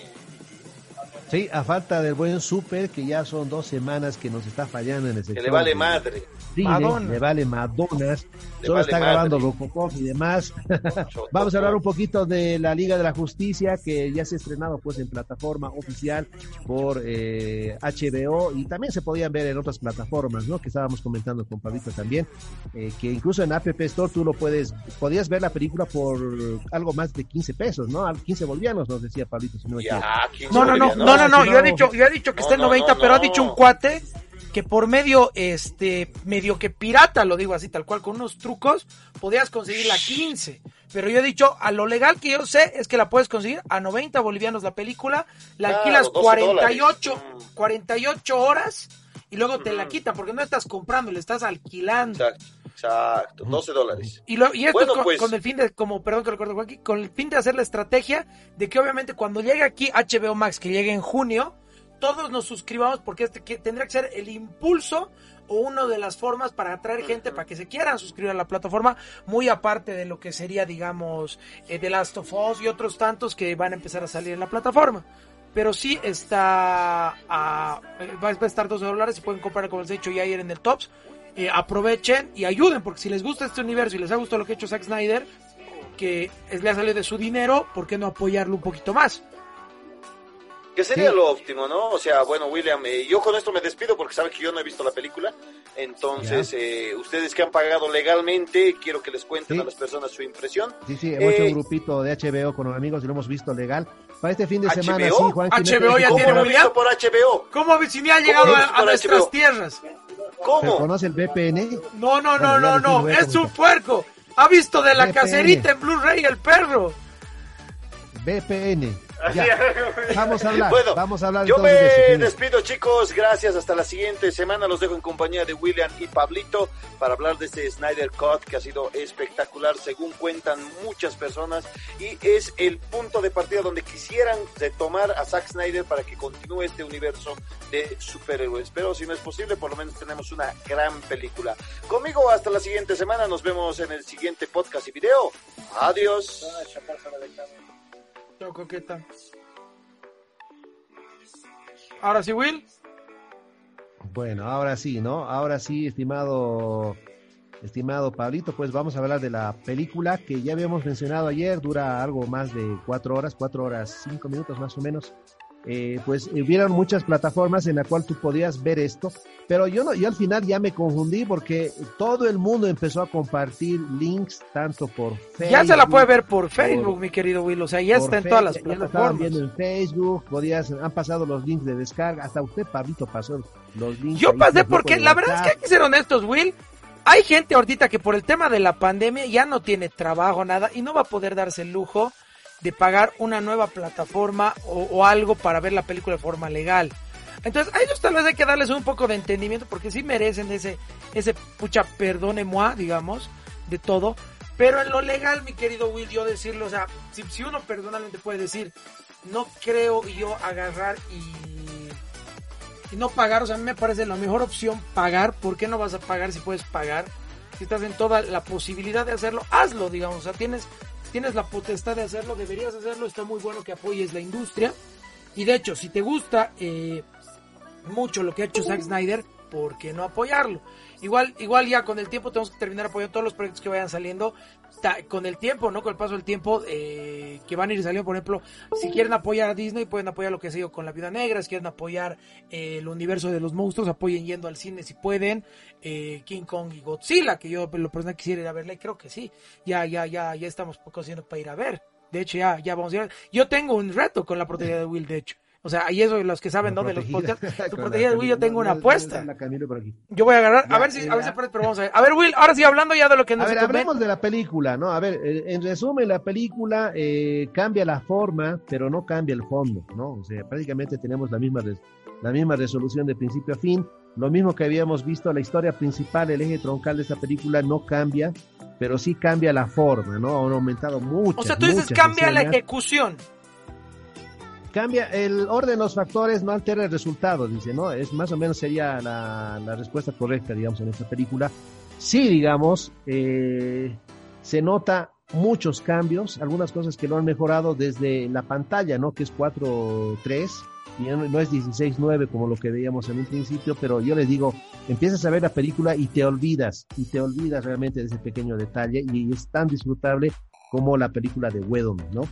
Sí, a falta del buen Super, que ya son dos semanas que nos está fallando en el sector. Que le vale madre. Cine, le vale Madonas. Solo está grabando Robocop y demás. <laughs> <laughs> Vamos a hablar un poquito de la Liga de la Justicia, que ya se ha estrenado pues en plataforma oficial por eh, HBO y también se podían ver en otras plataformas, ¿no? Que estábamos comentando con Pablito también, eh, que incluso en App Store tú lo puedes, podías ver la película por algo más de 15 pesos, ¿no? 15 bolivianos, nos decía Pablito. Si no, no, no, no, no, no, no, yo he dicho, yo he dicho que está en 90, pero ha dicho un cuate que por medio, este, medio que pirata, lo digo así tal cual, con unos trucos, podías conseguir la 15. Pero yo he dicho, a lo legal que yo sé es que la puedes conseguir a 90 bolivianos la película, la alquilas 48, 48 horas y luego te la quita porque no estás comprando, le estás alquilando. Exacto, exacto 12 dólares. Y, lo, y esto pues con, el fin de, como, perdón que recuerdo aquí, con el fin de hacer la estrategia de que obviamente cuando llegue aquí HBO Max, que llegue en junio, todos nos suscribamos porque este que tendría que ser el impulso o una de las formas para atraer gente para que se quieran suscribir a la plataforma, muy aparte de lo que sería, digamos, eh, The Last of Us y otros tantos que van a empezar a salir en la plataforma. Pero sí está a, eh, va a estar 12 dólares y pueden comprar, como les he dicho ya ayer en el Tops. Eh, aprovechen y ayuden, porque si les gusta este universo y les ha gustado lo que ha hecho Zack Snyder, que le ha salido de su dinero, ¿por qué no apoyarlo un poquito más? Que sería lo óptimo, ¿no? O sea, bueno, William, eh, yo con esto me despido porque saben que yo no he visto la película. Entonces, eh, ustedes que han pagado legalmente, quiero que les cuenten a las personas su impresión. Sí, sí, hemos hecho un eh, grupito de HBO con los amigos y lo hemos visto legal. Para este fin de semana, sí, Juan. HBO ya tiene visto por HBO? ¿Cómo si ni ha llegado a, nuestras tierras? ¿Cómo? ¿Conoce el VPN? No, no, no, no, no, es un puerco. Ha visto de la cacerita en Blu-ray el perro. VPN. Vamos a hablar. vamos a hablar yo me despido, chicos. Gracias. Hasta la siguiente semana. Los dejo en compañía de William y Pablito para hablar de este Snyder Cut que ha sido espectacular, según cuentan muchas personas. Y es el punto de partida donde quisieran retomar a Zack Snyder para que continúe este universo de superhéroes. Pero si no es posible, por lo menos tenemos una gran película. Conmigo hasta la siguiente semana. Nos vemos en el siguiente podcast y video. Adiós. Chao, coqueta. Ahora sí, Will. Bueno, ahora sí, ¿no? Ahora sí, estimado, estimado Pablito, pues vamos a hablar de la película que ya habíamos mencionado ayer, dura algo más de cuatro horas, cuatro horas, cinco minutos más o menos. Eh, pues hubieron muchas plataformas en la cual tú podías ver esto, pero yo no, yo al final ya me confundí porque todo el mundo empezó a compartir links tanto por Facebook. Ya se la puede ver por Facebook, mi querido Will, o sea, ya está en todas las plataformas. viendo en Facebook, podías, han pasado los links de descarga, hasta usted, Pablito, pasó los links. Yo pasé porque la verdad es que hay que ser honestos, Will. Hay gente ahorita que por el tema de la pandemia ya no tiene trabajo, nada, y no va a poder darse el lujo de pagar una nueva plataforma o, algo para ver la película de forma legal. Entonces, a ellos tal vez hay que darles un poco de entendimiento porque sí merecen ese, ese pucha perdone digamos, de todo. Pero en lo legal, mi querido Will, yo decirlo, o sea, si, si uno personalmente puede decir, no creo yo agarrar y, y no pagar, o sea, a mí me parece la mejor opción pagar. ¿Por qué no vas a pagar si puedes pagar? Si estás en toda la posibilidad de hacerlo, hazlo, digamos. O sea, tienes tienes la potestad de hacerlo, deberías hacerlo, está muy bueno que apoyes la industria. Y de hecho, si te gusta eh, mucho lo que ha hecho Zack Snyder, ¿por qué no apoyarlo? Igual, igual ya con el tiempo tenemos que terminar apoyando todos los proyectos que vayan saliendo. con el tiempo, ¿no? Con el paso del tiempo, eh, que van a ir saliendo, por ejemplo, si quieren apoyar a Disney, pueden apoyar lo que ha sido con la Vida Negra, si quieren apoyar eh, el universo de los monstruos, apoyen yendo al cine si pueden, eh, King Kong y Godzilla, que yo lo personal quisiera ir a verla, y creo que sí, ya, ya, ya, ya estamos cociendo para ir a ver. De hecho, ya, ya vamos a ir. Yo tengo un reto con la proteína de Will, de hecho. O sea, y eso los que saben dónde los podcasts. Tu protegida de Will, yo tengo una apuesta. Yo voy a agarrar, a ver si, a ver si pero vamos a ver. A ver, Will, ahora sí hablando ya de lo que nos A ver, hablemos de la película, ¿no? A ver, eh, en resumen, la película eh, cambia la forma, pero no cambia el fondo, ¿no? O sea, prácticamente tenemos la misma, la misma resolución de principio a fin. Lo mismo que habíamos visto, la historia principal, el eje troncal de esta película no cambia, pero sí cambia la forma, ¿no? Han aumentado mucho. O sea, tú dices cambia la ejecución cambia el orden de los factores, no altera el resultado, dice, ¿no? Es más o menos sería la, respuesta correcta, digamos, en esta película. Sí, digamos, eh, se nota muchos cambios, algunas cosas que lo han mejorado desde la pantalla, ¿no? Que es 4.3 y no es 16.9 como lo que veíamos en un principio, pero yo les digo, empiezas a ver la película y te olvidas, y te olvidas realmente de ese pequeño detalle y es tan disfrutable como la película de Wedon, ¿no?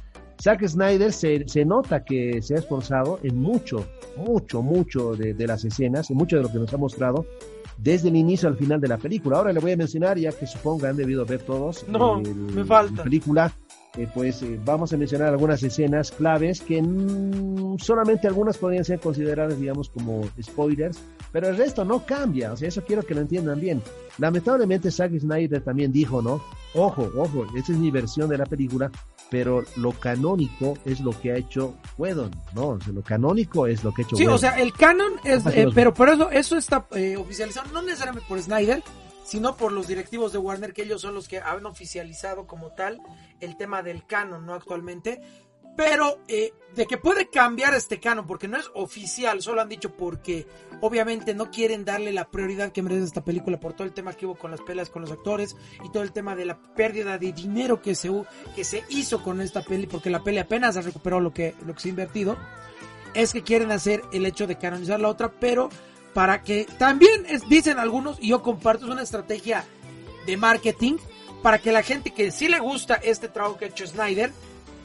Zack Snyder se, se, nota que se ha esforzado en mucho, mucho, mucho de, de, las escenas, en mucho de lo que nos ha mostrado, desde el inicio al final de la película. Ahora le voy a mencionar, ya que supongo que han debido ver todos no, me falta. la película, eh, pues eh, vamos a mencionar algunas escenas claves que solamente algunas podrían ser consideradas, digamos, como spoilers, pero el resto no cambia, o sea, eso quiero que lo entiendan bien. Lamentablemente Zack Snyder también dijo, ¿no? Ojo, ojo, esa es mi versión de la película, pero lo canónico es lo que ha hecho Whedon, ¿no? O sea, lo canónico es lo que ha hecho Sí, Whedon. o sea, el canon es, eh, pero por eso, eso está oficializado, no necesariamente por Snyder, sino por los directivos de Warner, que ellos son los que han oficializado como tal el tema del canon, ¿no? Actualmente. Pero eh, de que puede cambiar este canon, porque no es oficial, solo han dicho porque obviamente no quieren darle la prioridad que merece esta película por todo el tema que hubo con las peleas con los actores y todo el tema de la pérdida de dinero que se, que se hizo con esta peli, porque la peli apenas recuperó lo que, lo que se ha invertido. Es que quieren hacer el hecho de canonizar la otra, pero para que también dicen algunos, y yo comparto, es una estrategia de marketing para que la gente que sí le gusta este trabajo que ha hecho Snyder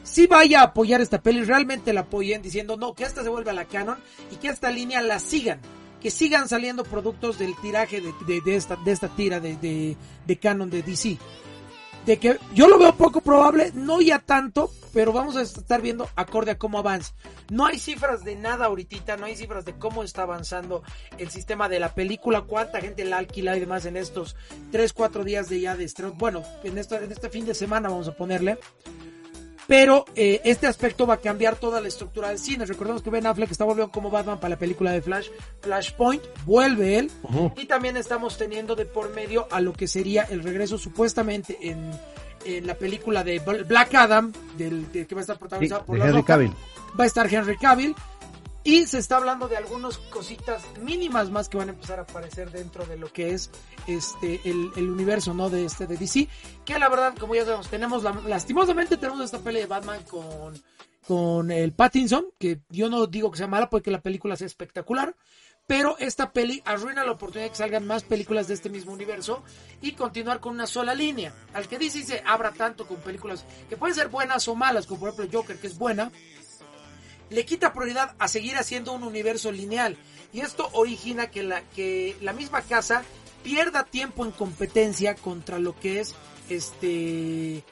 sí vaya a apoyar esta peli, realmente la apoyen diciendo no, que esta se vuelva la canon y que esta línea la sigan, que sigan saliendo productos del tiraje de, de, esta, de esta tira de, de canon de DC. De que yo lo veo poco probable, no ya tanto, pero vamos a estar viendo acorde a cómo avanza. No hay cifras de nada ahorita, no hay cifras de cómo está avanzando el sistema de la película, cuánta gente la alquila y demás en estos 3, 4 días de ya de estreno. Bueno, en, en este fin de semana vamos a ponerle pero eh, este aspecto va a cambiar toda la estructura del cine. Recordemos que Ben Affleck está volviendo como Batman para la película de Flash, Flashpoint, vuelve él, uh -huh. y también estamos teniendo de por medio a lo que sería el regreso supuestamente en, en la película de Black Adam, del, del que va a estar protagonizado sí, por de Henry Cavill. Va a estar Henry Cavill. Y se está hablando de algunas cositas mínimas más que van a empezar a aparecer dentro de lo que es este el, el universo no de este de DC. Que la verdad, como ya sabemos, tenemos la, lastimosamente tenemos esta pelea de Batman con, con el Pattinson, que yo no digo que sea mala porque la película sea espectacular. Pero esta peli arruina la oportunidad de que salgan más películas de este mismo universo y continuar con una sola línea. Al que dice se abra tanto con películas que pueden ser buenas o malas, como por ejemplo Joker, que es buena, le quita prioridad a seguir haciendo un universo lineal. Y esto origina que la, que la misma casa pierda tiempo en competencia contra lo que es este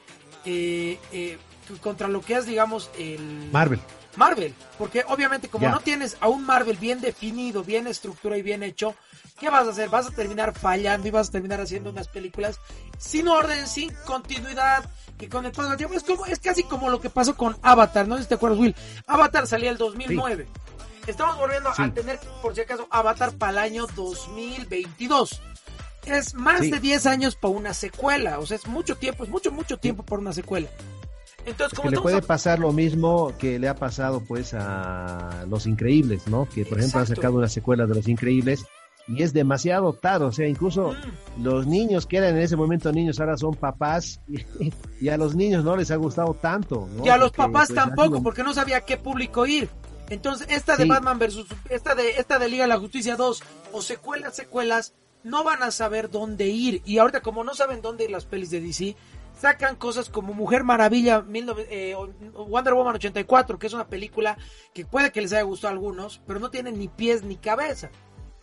eh, eh, contra lo que es digamos el Marvel. Marvel, porque obviamente como yeah. no tienes a un Marvel bien definido, bien estructurado y bien hecho, ¿qué vas a hacer? Vas a terminar fallando y vas a terminar haciendo unas películas sin orden, sin continuidad, que con el paso del tiempo es como es casi como lo que pasó con Avatar, no sé si te acuerdas, Will. Avatar salía el 2009. Sí. Estamos volviendo sí. a tener, por si acaso, Avatar para el año 2022. Es más sí. de 10 años para una secuela, o sea, es mucho tiempo, es mucho, mucho tiempo por una secuela. Entonces, ¿cómo que le puede a... pasar lo mismo que le ha pasado pues a Los Increíbles, ¿no? Que por Exacto. ejemplo han sacado una secuela de Los Increíbles y es demasiado tarde, o sea, incluso mm. los niños que eran en ese momento niños ahora son papás y, y a los niños no les ha gustado tanto. ¿no? Y a los porque, papás pues, tampoco, sido... porque no sabía a qué público ir. Entonces, esta de sí. Batman versus esta de esta de Liga de la Justicia 2 o secuelas, secuelas, no van a saber dónde ir. Y ahorita como no saben dónde ir las pelis de DC, sacan cosas como Mujer Maravilla, eh, Wonder Woman 84, que es una película que puede que les haya gustado a algunos, pero no tiene ni pies ni cabeza.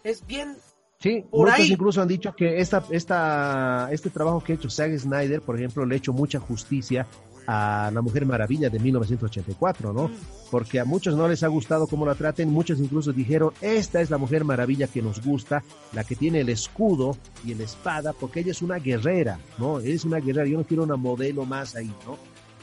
Es bien... Sí, por muchos ahí. incluso han dicho que esta, esta, este trabajo que ha hecho Zack Snyder, por ejemplo, le ha hecho mucha justicia a La Mujer Maravilla de 1984, ¿no? Mm. Porque a muchos no les ha gustado cómo la traten, muchos incluso dijeron, esta es la Mujer Maravilla que nos gusta, la que tiene el escudo y la espada, porque ella es una guerrera, ¿no? Es una guerrera, yo no quiero una modelo más ahí, ¿no?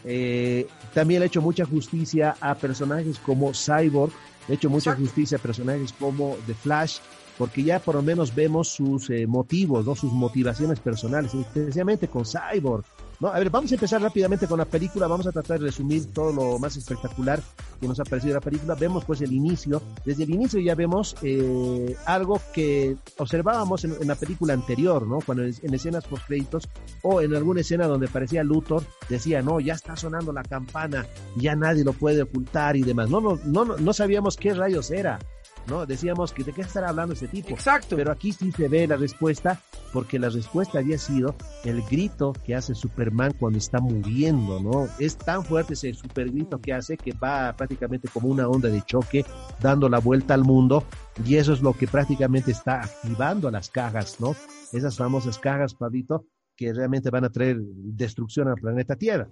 Eh, también le ha hecho mucha justicia a personajes como Cyborg, le ha hecho mucha justicia a personajes como The Flash, porque ya por lo menos vemos sus eh, motivos, ¿no? sus motivaciones personales, especialmente con Cyborg. ¿no? A ver, vamos a empezar rápidamente con la película, vamos a tratar de resumir todo lo más espectacular que nos ha parecido la película. Vemos pues el inicio, desde el inicio ya vemos eh, algo que observábamos en, la película anterior, ¿no? Cuando en, escenas post créditos o en alguna escena donde parecía Luthor, decía, no, ya está sonando la campana, ya nadie lo puede ocultar y demás. No, no, no, no sabíamos qué rayos era. ¿No? Decíamos que de qué estará hablando este tipo. Exacto. Pero aquí sí se ve la respuesta, porque la respuesta había sido el grito que hace Superman cuando está muriendo, ¿no? Es tan fuerte ese super grito que hace que va prácticamente como una onda de choque, dando la vuelta al mundo, y eso es lo que prácticamente está activando a las cajas, ¿no? Esas famosas cajas, Pablito, que realmente van a traer destrucción al planeta Tierra.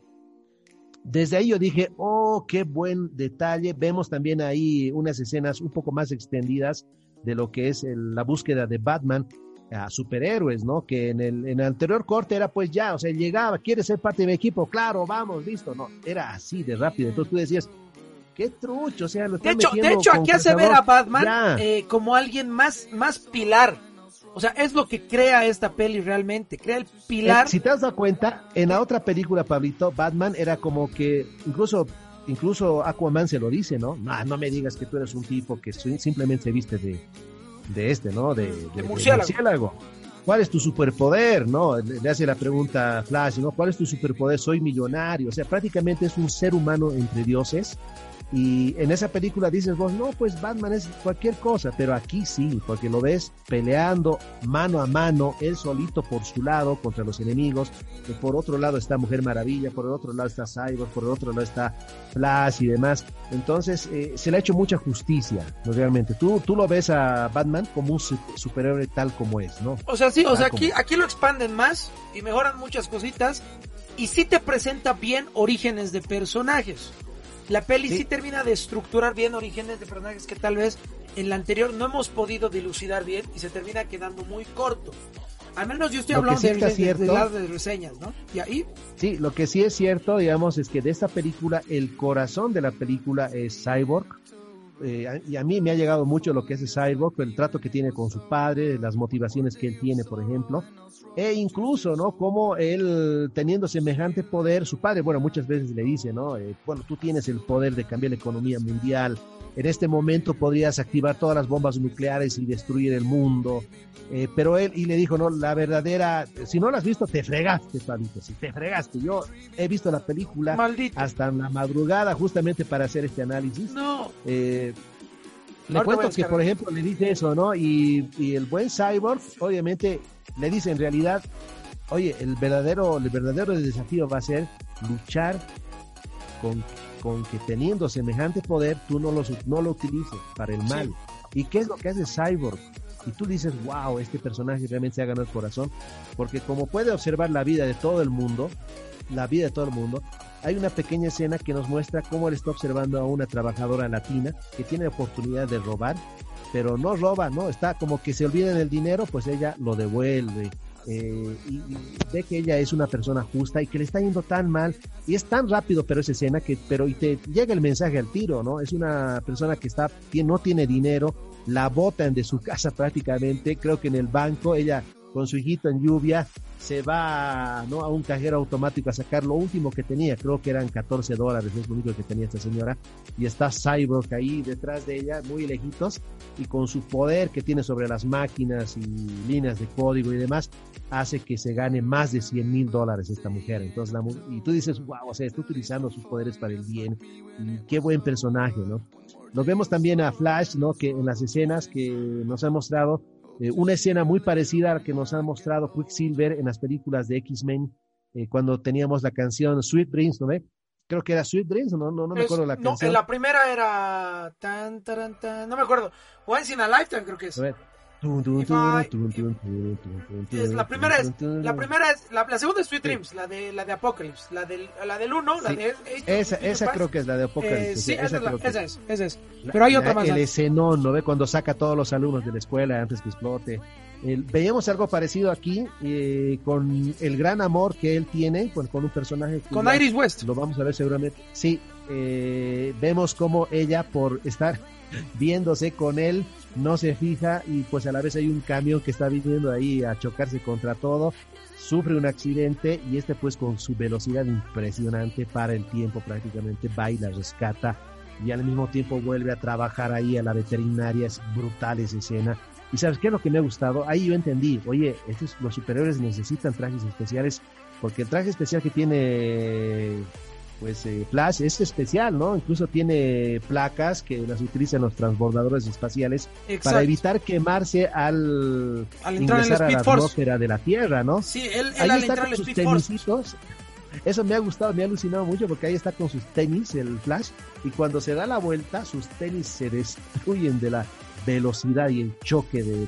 Desde ahí yo dije, oh, qué buen detalle. Vemos también ahí unas escenas un poco más extendidas de lo que es la búsqueda de Batman a superhéroes, ¿no? Que en el, en el anterior corte era pues ya, o sea, llegaba, quiere ser parte de mi equipo, claro, vamos, listo, no, era así de rápido. Entonces tú decías, qué trucho, o sea, lo De hecho, de hecho aquí hace ver a Batman eh, como alguien más, más pilar o sea, es lo que crea esta peli realmente, crea el pilar. Eh, si te has dado cuenta, en la otra película, Pablito, Batman era como que incluso incluso Aquaman se lo dice, ¿no? No, no me digas que tú eres un tipo que simplemente se viste de, de este, ¿no? De, de, murciélago. ¿Cuál es tu superpoder? ¿No? Le, hace la pregunta a Flash, ¿no? ¿Cuál es tu superpoder? Soy millonario. O sea, prácticamente es un ser humano entre dioses y en esa película dices vos, no, pues Batman es cualquier cosa, pero aquí sí, porque lo ves peleando mano a mano, él solito por su lado contra los enemigos. Y por otro lado está Mujer Maravilla, por el otro lado está Cyborg, por el otro lado está Flash y demás. Entonces eh, se le ha hecho mucha justicia, ¿no? realmente. Tú, tú lo ves a Batman como un superhéroe tal como es, ¿no? O sea, sí, o sea, aquí, aquí lo expanden más y mejoran muchas cositas y sí te presenta bien orígenes de personajes. La peli sí. termina de estructurar bien orígenes de personajes que tal vez en la anterior no hemos podido dilucidar bien y se termina quedando muy corto. Al menos yo estoy hablando de, de, reseñas, ¿no? Y ahí. Sí, lo que sí es cierto, digamos, es que de esta película, el corazón de la película es Cyborg. Eh, y a mí me ha llegado mucho lo que es Cyborg, el trato que tiene con su padre, las motivaciones que él tiene, por ejemplo. E incluso, ¿no? Como él, teniendo semejante poder, su padre, bueno, muchas veces le dice, ¿no? Eh, bueno, tú tienes el poder de cambiar la economía mundial. En este momento podrías activar todas las bombas nucleares y destruir el mundo. Eh, pero él, y le dijo, no, la verdadera, si no la has visto, te fregaste, Fabito, si te fregaste. Yo he visto la película hasta en la madrugada justamente para hacer este análisis. No. Eh, le cuento que, por ejemplo, le dice eso, ¿no? Y, y el buen Cyborg, obviamente, le dice en realidad, oye, el verdadero, el verdadero desafío va a ser luchar con, con que teniendo semejante poder tú no lo, no lo utilices para el mal. ¿Y qué es lo que hace Cyborg? Y tú dices, wow, este personaje realmente se ha ganado el corazón, porque como puede observar la vida de todo el mundo, la vida de todo el mundo, hay una pequeña escena que nos muestra cómo él está observando a una trabajadora latina que tiene oportunidad de robar pero no roba, ¿no? Está como que se olvida del dinero, pues ella lo devuelve. Eh, y, ve que ella es una persona justa y que le está yendo tan mal y es tan rápido pero esa escena que pero y te llega el mensaje al tiro no es una persona que está no tiene dinero la botan de su <laughs> casa prácticamente creo que en el banco ella con su hijito en lluvia, se va ¿no? a un cajero automático a sacar lo último que tenía, creo que eran 14 dólares, es lo único que tenía esta señora, y está Cyborg ahí detrás de ella, muy lejitos, y con su poder que tiene sobre las máquinas y líneas de código y demás, hace que se gane más de 100 mil dólares esta mujer. Entonces, la, y tú dices, wow, o sea, está utilizando sus poderes para el bien, qué buen personaje, ¿no? Nos vemos también a Flash, ¿no? Que en las escenas que nos ha mostrado, eh, una escena muy parecida a la que nos ha mostrado Quicksilver en las películas de X-Men, eh, cuando teníamos la canción Sweet Dreams, ¿no ve? Creo que era Sweet Dreams, no, no, no me acuerdo la canción. No, en la primera era tan, tan, tan, no me acuerdo. Once in a Lifetime creo que es la primera es, la primera es, la, segunda es Sweet Dreams, la de la de Apocalypse, la del, la del uno, la de esa, esa creo que es la de Apocalypse. Eh, sí, esa, es, esa, es, Pero hay otra más. El escenón, ¿no ve? Cuando saca a todos los alumnos de la escuela antes que explote. veíamos algo parecido aquí eh, con el gran amor que él tiene con, con un personaje. con Iris West. Lo vamos a ver seguramente. Sí, eh, vemos como ella por estar <laughs> viéndose con él no se fija y pues a la vez hay un camión que está viniendo ahí a chocarse contra todo, sufre un accidente y este pues con su velocidad impresionante para el tiempo prácticamente va y la rescata y al mismo tiempo vuelve a trabajar ahí a la veterinaria, es brutal esa escena. Y sabes qué es lo que me ha gustado? Ahí yo entendí, oye, estos, los superiores necesitan trajes especiales porque el traje especial que tiene pues eh, Flash es especial, ¿no? Incluso tiene placas que las utilizan los transbordadores espaciales para evitar quemarse al, ingresar a la atmósfera de la Tierra, ¿no? Sí, él, él ahí está con sus tenisitos. Eso me ha gustado, me ha alucinado mucho porque ahí está con sus tenis, el Flash, y cuando se da la vuelta, sus tenis se destruyen de la velocidad y el choque de,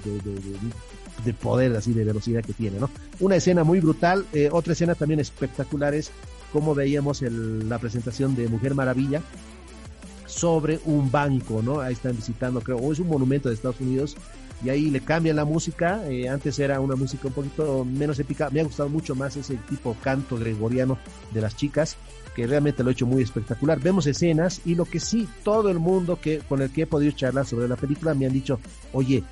de, poder así de velocidad que tiene, ¿no? Una escena muy brutal, eh, otra escena también espectacular es como veíamos el, la presentación de Mujer Maravilla sobre un banco, ¿no? Ahí están visitando, creo, o es un monumento de Estados Unidos y ahí le cambian la música. Eh, antes era una música un poquito menos épica. Me ha gustado mucho más ese tipo canto gregoriano de las chicas, que realmente lo ha hecho muy espectacular. Vemos escenas y lo que sí, todo el mundo que con el que he podido charlar sobre la película me han dicho, oye,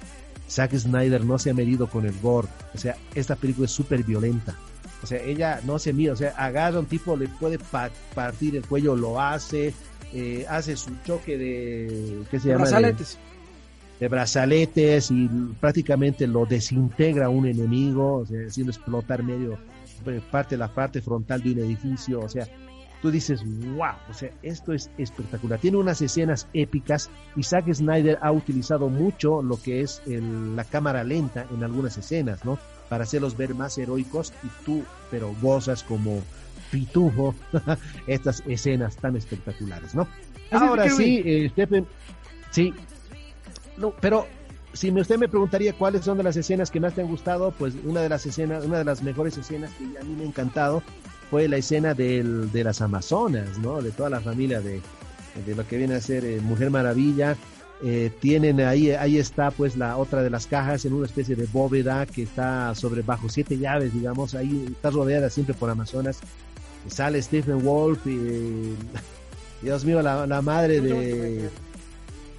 Zack Snyder no se ha medido con el gore. O sea, esta película es súper violenta. O sea, ella no se mira, o sea, agarra un tipo, le puede partir el cuello, lo hace, eh, hace su choque de, ¿qué se llama? Brazaletes. De, brazaletes y prácticamente lo desintegra un enemigo, o sea, haciendo explotar medio eh, parte de la parte frontal de un edificio, o sea, tú dices, wow, o sea, esto es espectacular. Tiene unas escenas épicas y Zack Snyder ha utilizado mucho lo que es la cámara lenta en algunas escenas, ¿no? Para hacerlos ver más heroicos y tú, pero gozas como pitufo <laughs> estas escenas tan espectaculares, ¿no? Ahora sí, eh, Stephen, sí, no, pero si usted me preguntaría cuáles son de las escenas que más te han gustado, pues una de las escenas, una de las mejores escenas que a mí me ha encantado fue la escena del, de las Amazonas, ¿no? De toda la familia de, de lo que viene a ser eh, Mujer Maravilla, eh, tienen ahí, ahí está pues la otra de las cajas en una especie de bóveda que está sobre bajo siete llaves, digamos, ahí está rodeada siempre por Amazonas. Sale Stephen Wolf y <laughs> Dios mío, la, la madre de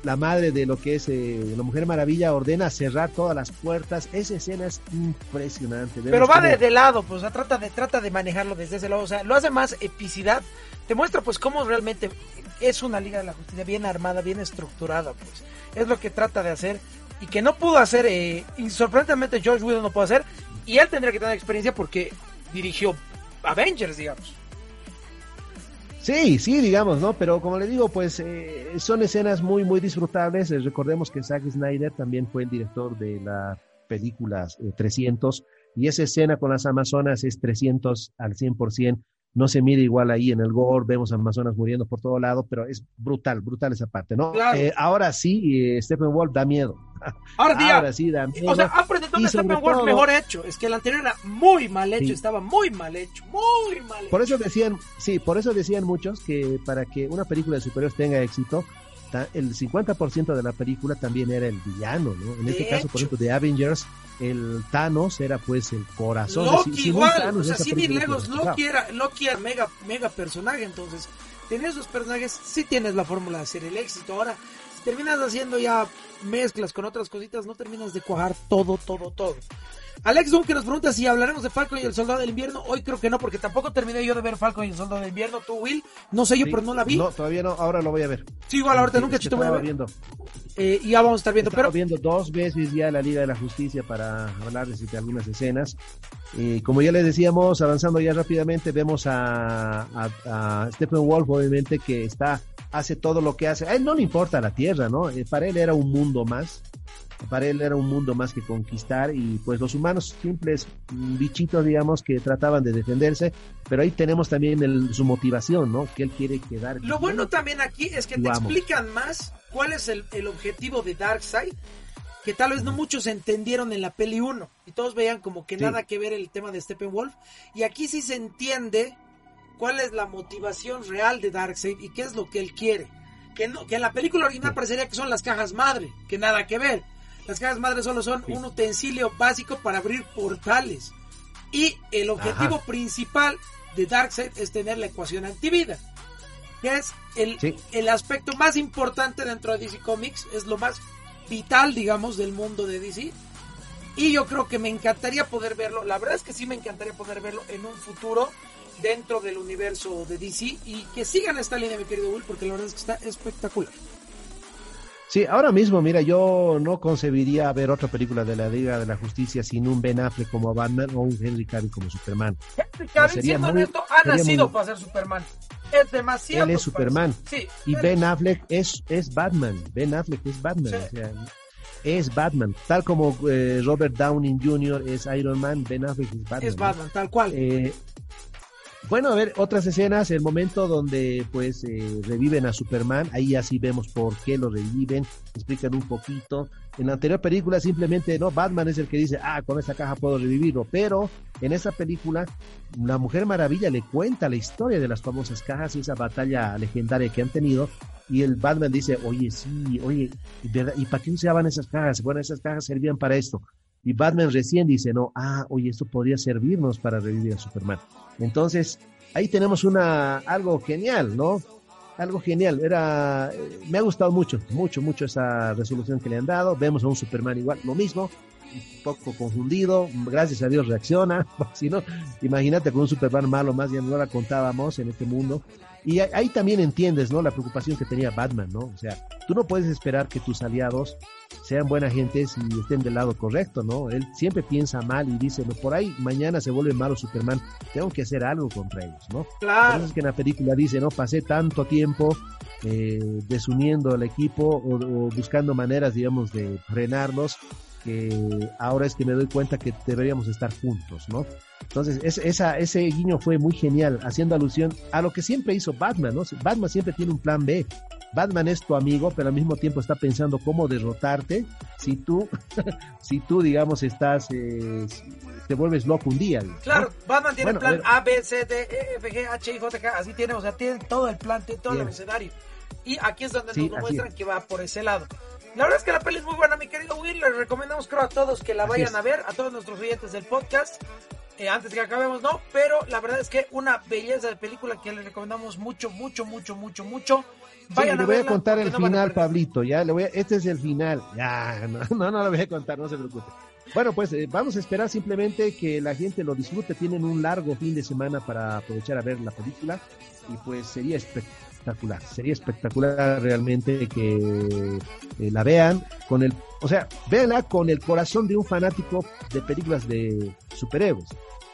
la madre de lo que es eh, la Mujer Maravilla ordena cerrar todas las puertas. Esa escena es impresionante. Pero va de, lado, pues trata de trata de manejarlo desde ese lado, o sea, lo hace más epicidad. Te muestra pues cómo realmente es una Liga de la Justicia bien armada, bien estructurada, pues. Es lo que trata de hacer y que no pudo hacer, eh, y sorprendentemente George Whedon no pudo hacer, y él tendría que tener experiencia porque dirigió Avengers, digamos. Sí, sí, digamos, ¿no? Pero como le digo, pues eh, son escenas muy, muy disfrutables. Eh, recordemos que Zack Snyder también fue el director de la película 300 y esa escena con las Amazonas es 300 al 100% no se mide igual ahí en el gore, vemos a Amazonas muriendo por todo lado, pero es brutal, brutal esa parte, ¿no? Eh, ahora sí, eh, Stephen Wolf da miedo. <laughs> Ahora, sí, da miedo. O sea, aprendiendo Stephen Wolf mejor hecho, es que el anterior era muy mal hecho, estaba muy mal hecho, muy mal hecho. Por eso decían, sí, por eso decían muchos que para que una película de superhéroes tenga éxito, el 50% de la película también era el villano, ¿no? En este caso, por ejemplo, de Avengers, el Thanos era pues el corazón. Loki de, igual, o sea, sí, Legos, Loki era, Loki era mega, mega personaje, entonces, tenías esos personajes, sí tienes la fórmula de hacer el éxito. Ahora, si terminas haciendo ya mezclas con otras cositas, no terminas de cuajar todo, todo, todo. Alex Duncan nos pregunta si hablaremos de Falcon y el Soldado del Invierno. Hoy creo que no, porque tampoco terminé yo de ver Falcon y el Soldado del Invierno. ¿Tú, Will? No sé yo, pero no la vi. No, todavía no, ahora lo voy a ver. Sí, igual, ahorita nunca chito voy a ver. Viendo. Eh, y ya vamos a estar viendo. Estaba pero viendo dos veces ya la Liga de la Justicia para hablarles de algunas escenas. Y como ya les decíamos, avanzando ya rápidamente, vemos a, a, Stephen Wolf, obviamente, que está hace todo lo que hace. A él no le importa la Tierra, ¿no? Eh, para él era un mundo más para él era un mundo más que conquistar y pues los humanos simples bichitos, digamos, que trataban de defenderse, pero ahí tenemos también su motivación, ¿no? Que él quiere quedar. Lo bueno también aquí es que te explican más cuál es el, objetivo de Darkseid, que tal vez no muchos entendieron en la peli 1 y todos veían como que nada que ver el tema de Steppenwolf y aquí sí se entiende cuál es la motivación real de Darkseid y qué es lo que él quiere. Que, no, que en la película original parecería que son las cajas madre, que nada que ver. Las cajas madres solo son un utensilio básico para abrir portales. Y el objetivo principal de Darkseid es tener la ecuación antivida. que es el, el aspecto más importante dentro de DC Comics, es lo más vital, digamos, del mundo de DC. Y yo creo que me encantaría poder verlo, la verdad es que sí me encantaría poder verlo en un futuro dentro del universo de DC y que sigan esta línea, mi querido Will, porque la verdad es que está espectacular. Sí, ahora mismo, mira, yo no concebiría ver otra película de la Liga de la Justicia sin un Ben Affleck como Batman o un Henry Cavill como Superman. Henry Cavill, siendo honesto, ha nacido para ser Superman. Es demasiado. Él es Superman. Sí, y Ben Affleck es, es Batman. Ben Affleck es Batman. O sea, es Batman. Tal como eh, Robert Downey Jr. es Iron Man, Ben Affleck es Batman. Es Batman, tal cual. Eh, bueno, a ver, otras escenas, el momento donde pues eh, reviven a Superman, ahí así vemos por qué lo reviven, explican un poquito. En la anterior película simplemente, no, Batman es el que dice, ah, con esta caja puedo revivirlo, pero en esa película la Mujer Maravilla le cuenta la historia de las famosas cajas y esa batalla legendaria que han tenido y el Batman dice, oye, sí, oye, ¿y para qué usaban esas cajas? Bueno, esas cajas servían para esto. Y Batman recién dice, no, ah, oye, esto podría servirnos para revivir a Superman. Entonces, ahí tenemos una, algo genial, ¿no? Algo genial. Era, me ha gustado mucho, mucho, mucho esa resolución que le han dado. Vemos a un Superman igual, lo mismo, un poco confundido, gracias a Dios reacciona, <laughs> si no, imagínate con un Superman malo, más ya no la contábamos en este mundo. Y ahí también entiendes, ¿no? La preocupación que tenía Batman, ¿no? O sea, tú no puedes esperar que tus aliados sean buena gente y estén del lado correcto, ¿no? Él siempre piensa mal y dice, no, por ahí mañana se vuelve malo Superman, tengo que hacer algo contra ellos, ¿no? Claro. Por es que en la película dice, ¿no? Pasé tanto tiempo eh, desuniendo al equipo o, o buscando maneras, digamos, de frenarlos que ahora es que me doy cuenta que deberíamos estar juntos, ¿no? Entonces, esa, ese guiño fue muy genial, haciendo alusión a lo que siempre hizo Batman, ¿no? Batman siempre tiene un plan B. Batman es tu amigo, pero al mismo tiempo está pensando cómo derrotarte si tú, <laughs> si tú, digamos, estás, eh, te vuelves loco un día. Claro, Batman tiene el plan A, B, C, D, E, F, G, H, I, J, K, así tiene, o sea, tiene todo el plan, tiene todo el escenario. Y aquí es donde nos muestran que va por ese lado. La verdad es que la peli es muy buena, mi querido Will. Les recomendamos, creo, a todos que la vayan a ver, a todos nuestros oyentes del podcast. Eh, antes que acabemos, no, pero la verdad es que una belleza de película que les recomendamos mucho, mucho, mucho, mucho, mucho. Vayan le voy a contar el final, Pablito, ya, le voy a, este es el final, ya, no, <laughs> no, no lo voy a contar, no se preocupe. Bueno, pues eh, vamos a esperar simplemente que la gente lo disfrute, tienen un largo fin de semana para aprovechar a ver la película y pues sería espectacular espectacular. Sería espectacular realmente que eh, la vean con el, o sea, véanla con el corazón de un fanático de películas de superhéroes.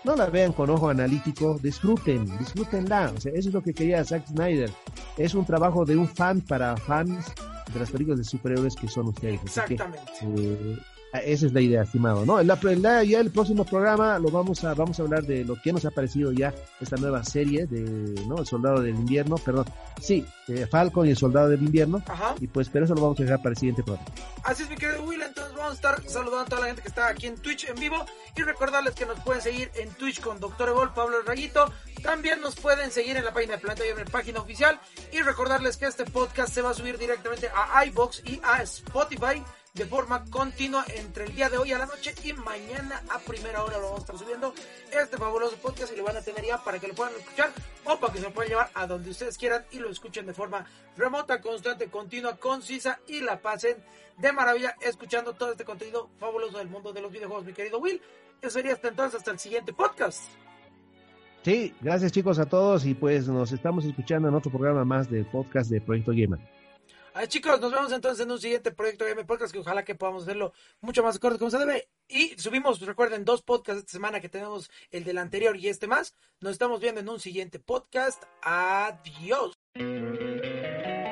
No la vean con ojo analítico, disfruten, disfrútenla. O sea, eso es lo que quería Zack Snyder. Es un trabajo de un fan para fans de las películas de superhéroes que son ustedes. Exactamente. Eh, esa es la idea, estimado, ¿no? La, la, ya el próximo programa lo vamos a vamos a hablar de lo que nos ha parecido ya esta nueva serie de, ¿no? El Soldado del Invierno, perdón. Sí, eh, Falcon y el Soldado del Invierno. Ajá. Y pues, pero eso lo vamos a dejar para el siguiente programa. Así es, mi querido Will. Entonces vamos a estar saludando a toda la gente que está aquí en Twitch en vivo y recordarles que nos pueden seguir en Twitch con Doctor Evol, Pablo Rayito. También nos pueden seguir en la página de Planeta en la página oficial. Y recordarles que este podcast se va a subir directamente a iBox y a Spotify de forma continua entre el día de hoy a la noche y mañana a primera hora lo vamos a estar subiendo este fabuloso podcast y lo van a tener ya para que lo puedan escuchar o para que se lo puedan llevar a donde ustedes quieran y lo escuchen de forma remota, constante, continua, concisa y la pasen de maravilla escuchando todo este contenido fabuloso del mundo de los videojuegos, mi querido Will. Eso sería hasta entonces, hasta el siguiente podcast. Sí, gracias chicos a todos y pues nos estamos escuchando en otro programa más del podcast de Proyecto Gamer chicos, nos vemos entonces en un siguiente proyecto de M Podcast que ojalá que podamos hacerlo mucho más corto como se debe. Y subimos, recuerden, dos podcasts esta semana que tenemos el del anterior y este más. Nos estamos viendo en un siguiente podcast. Adiós.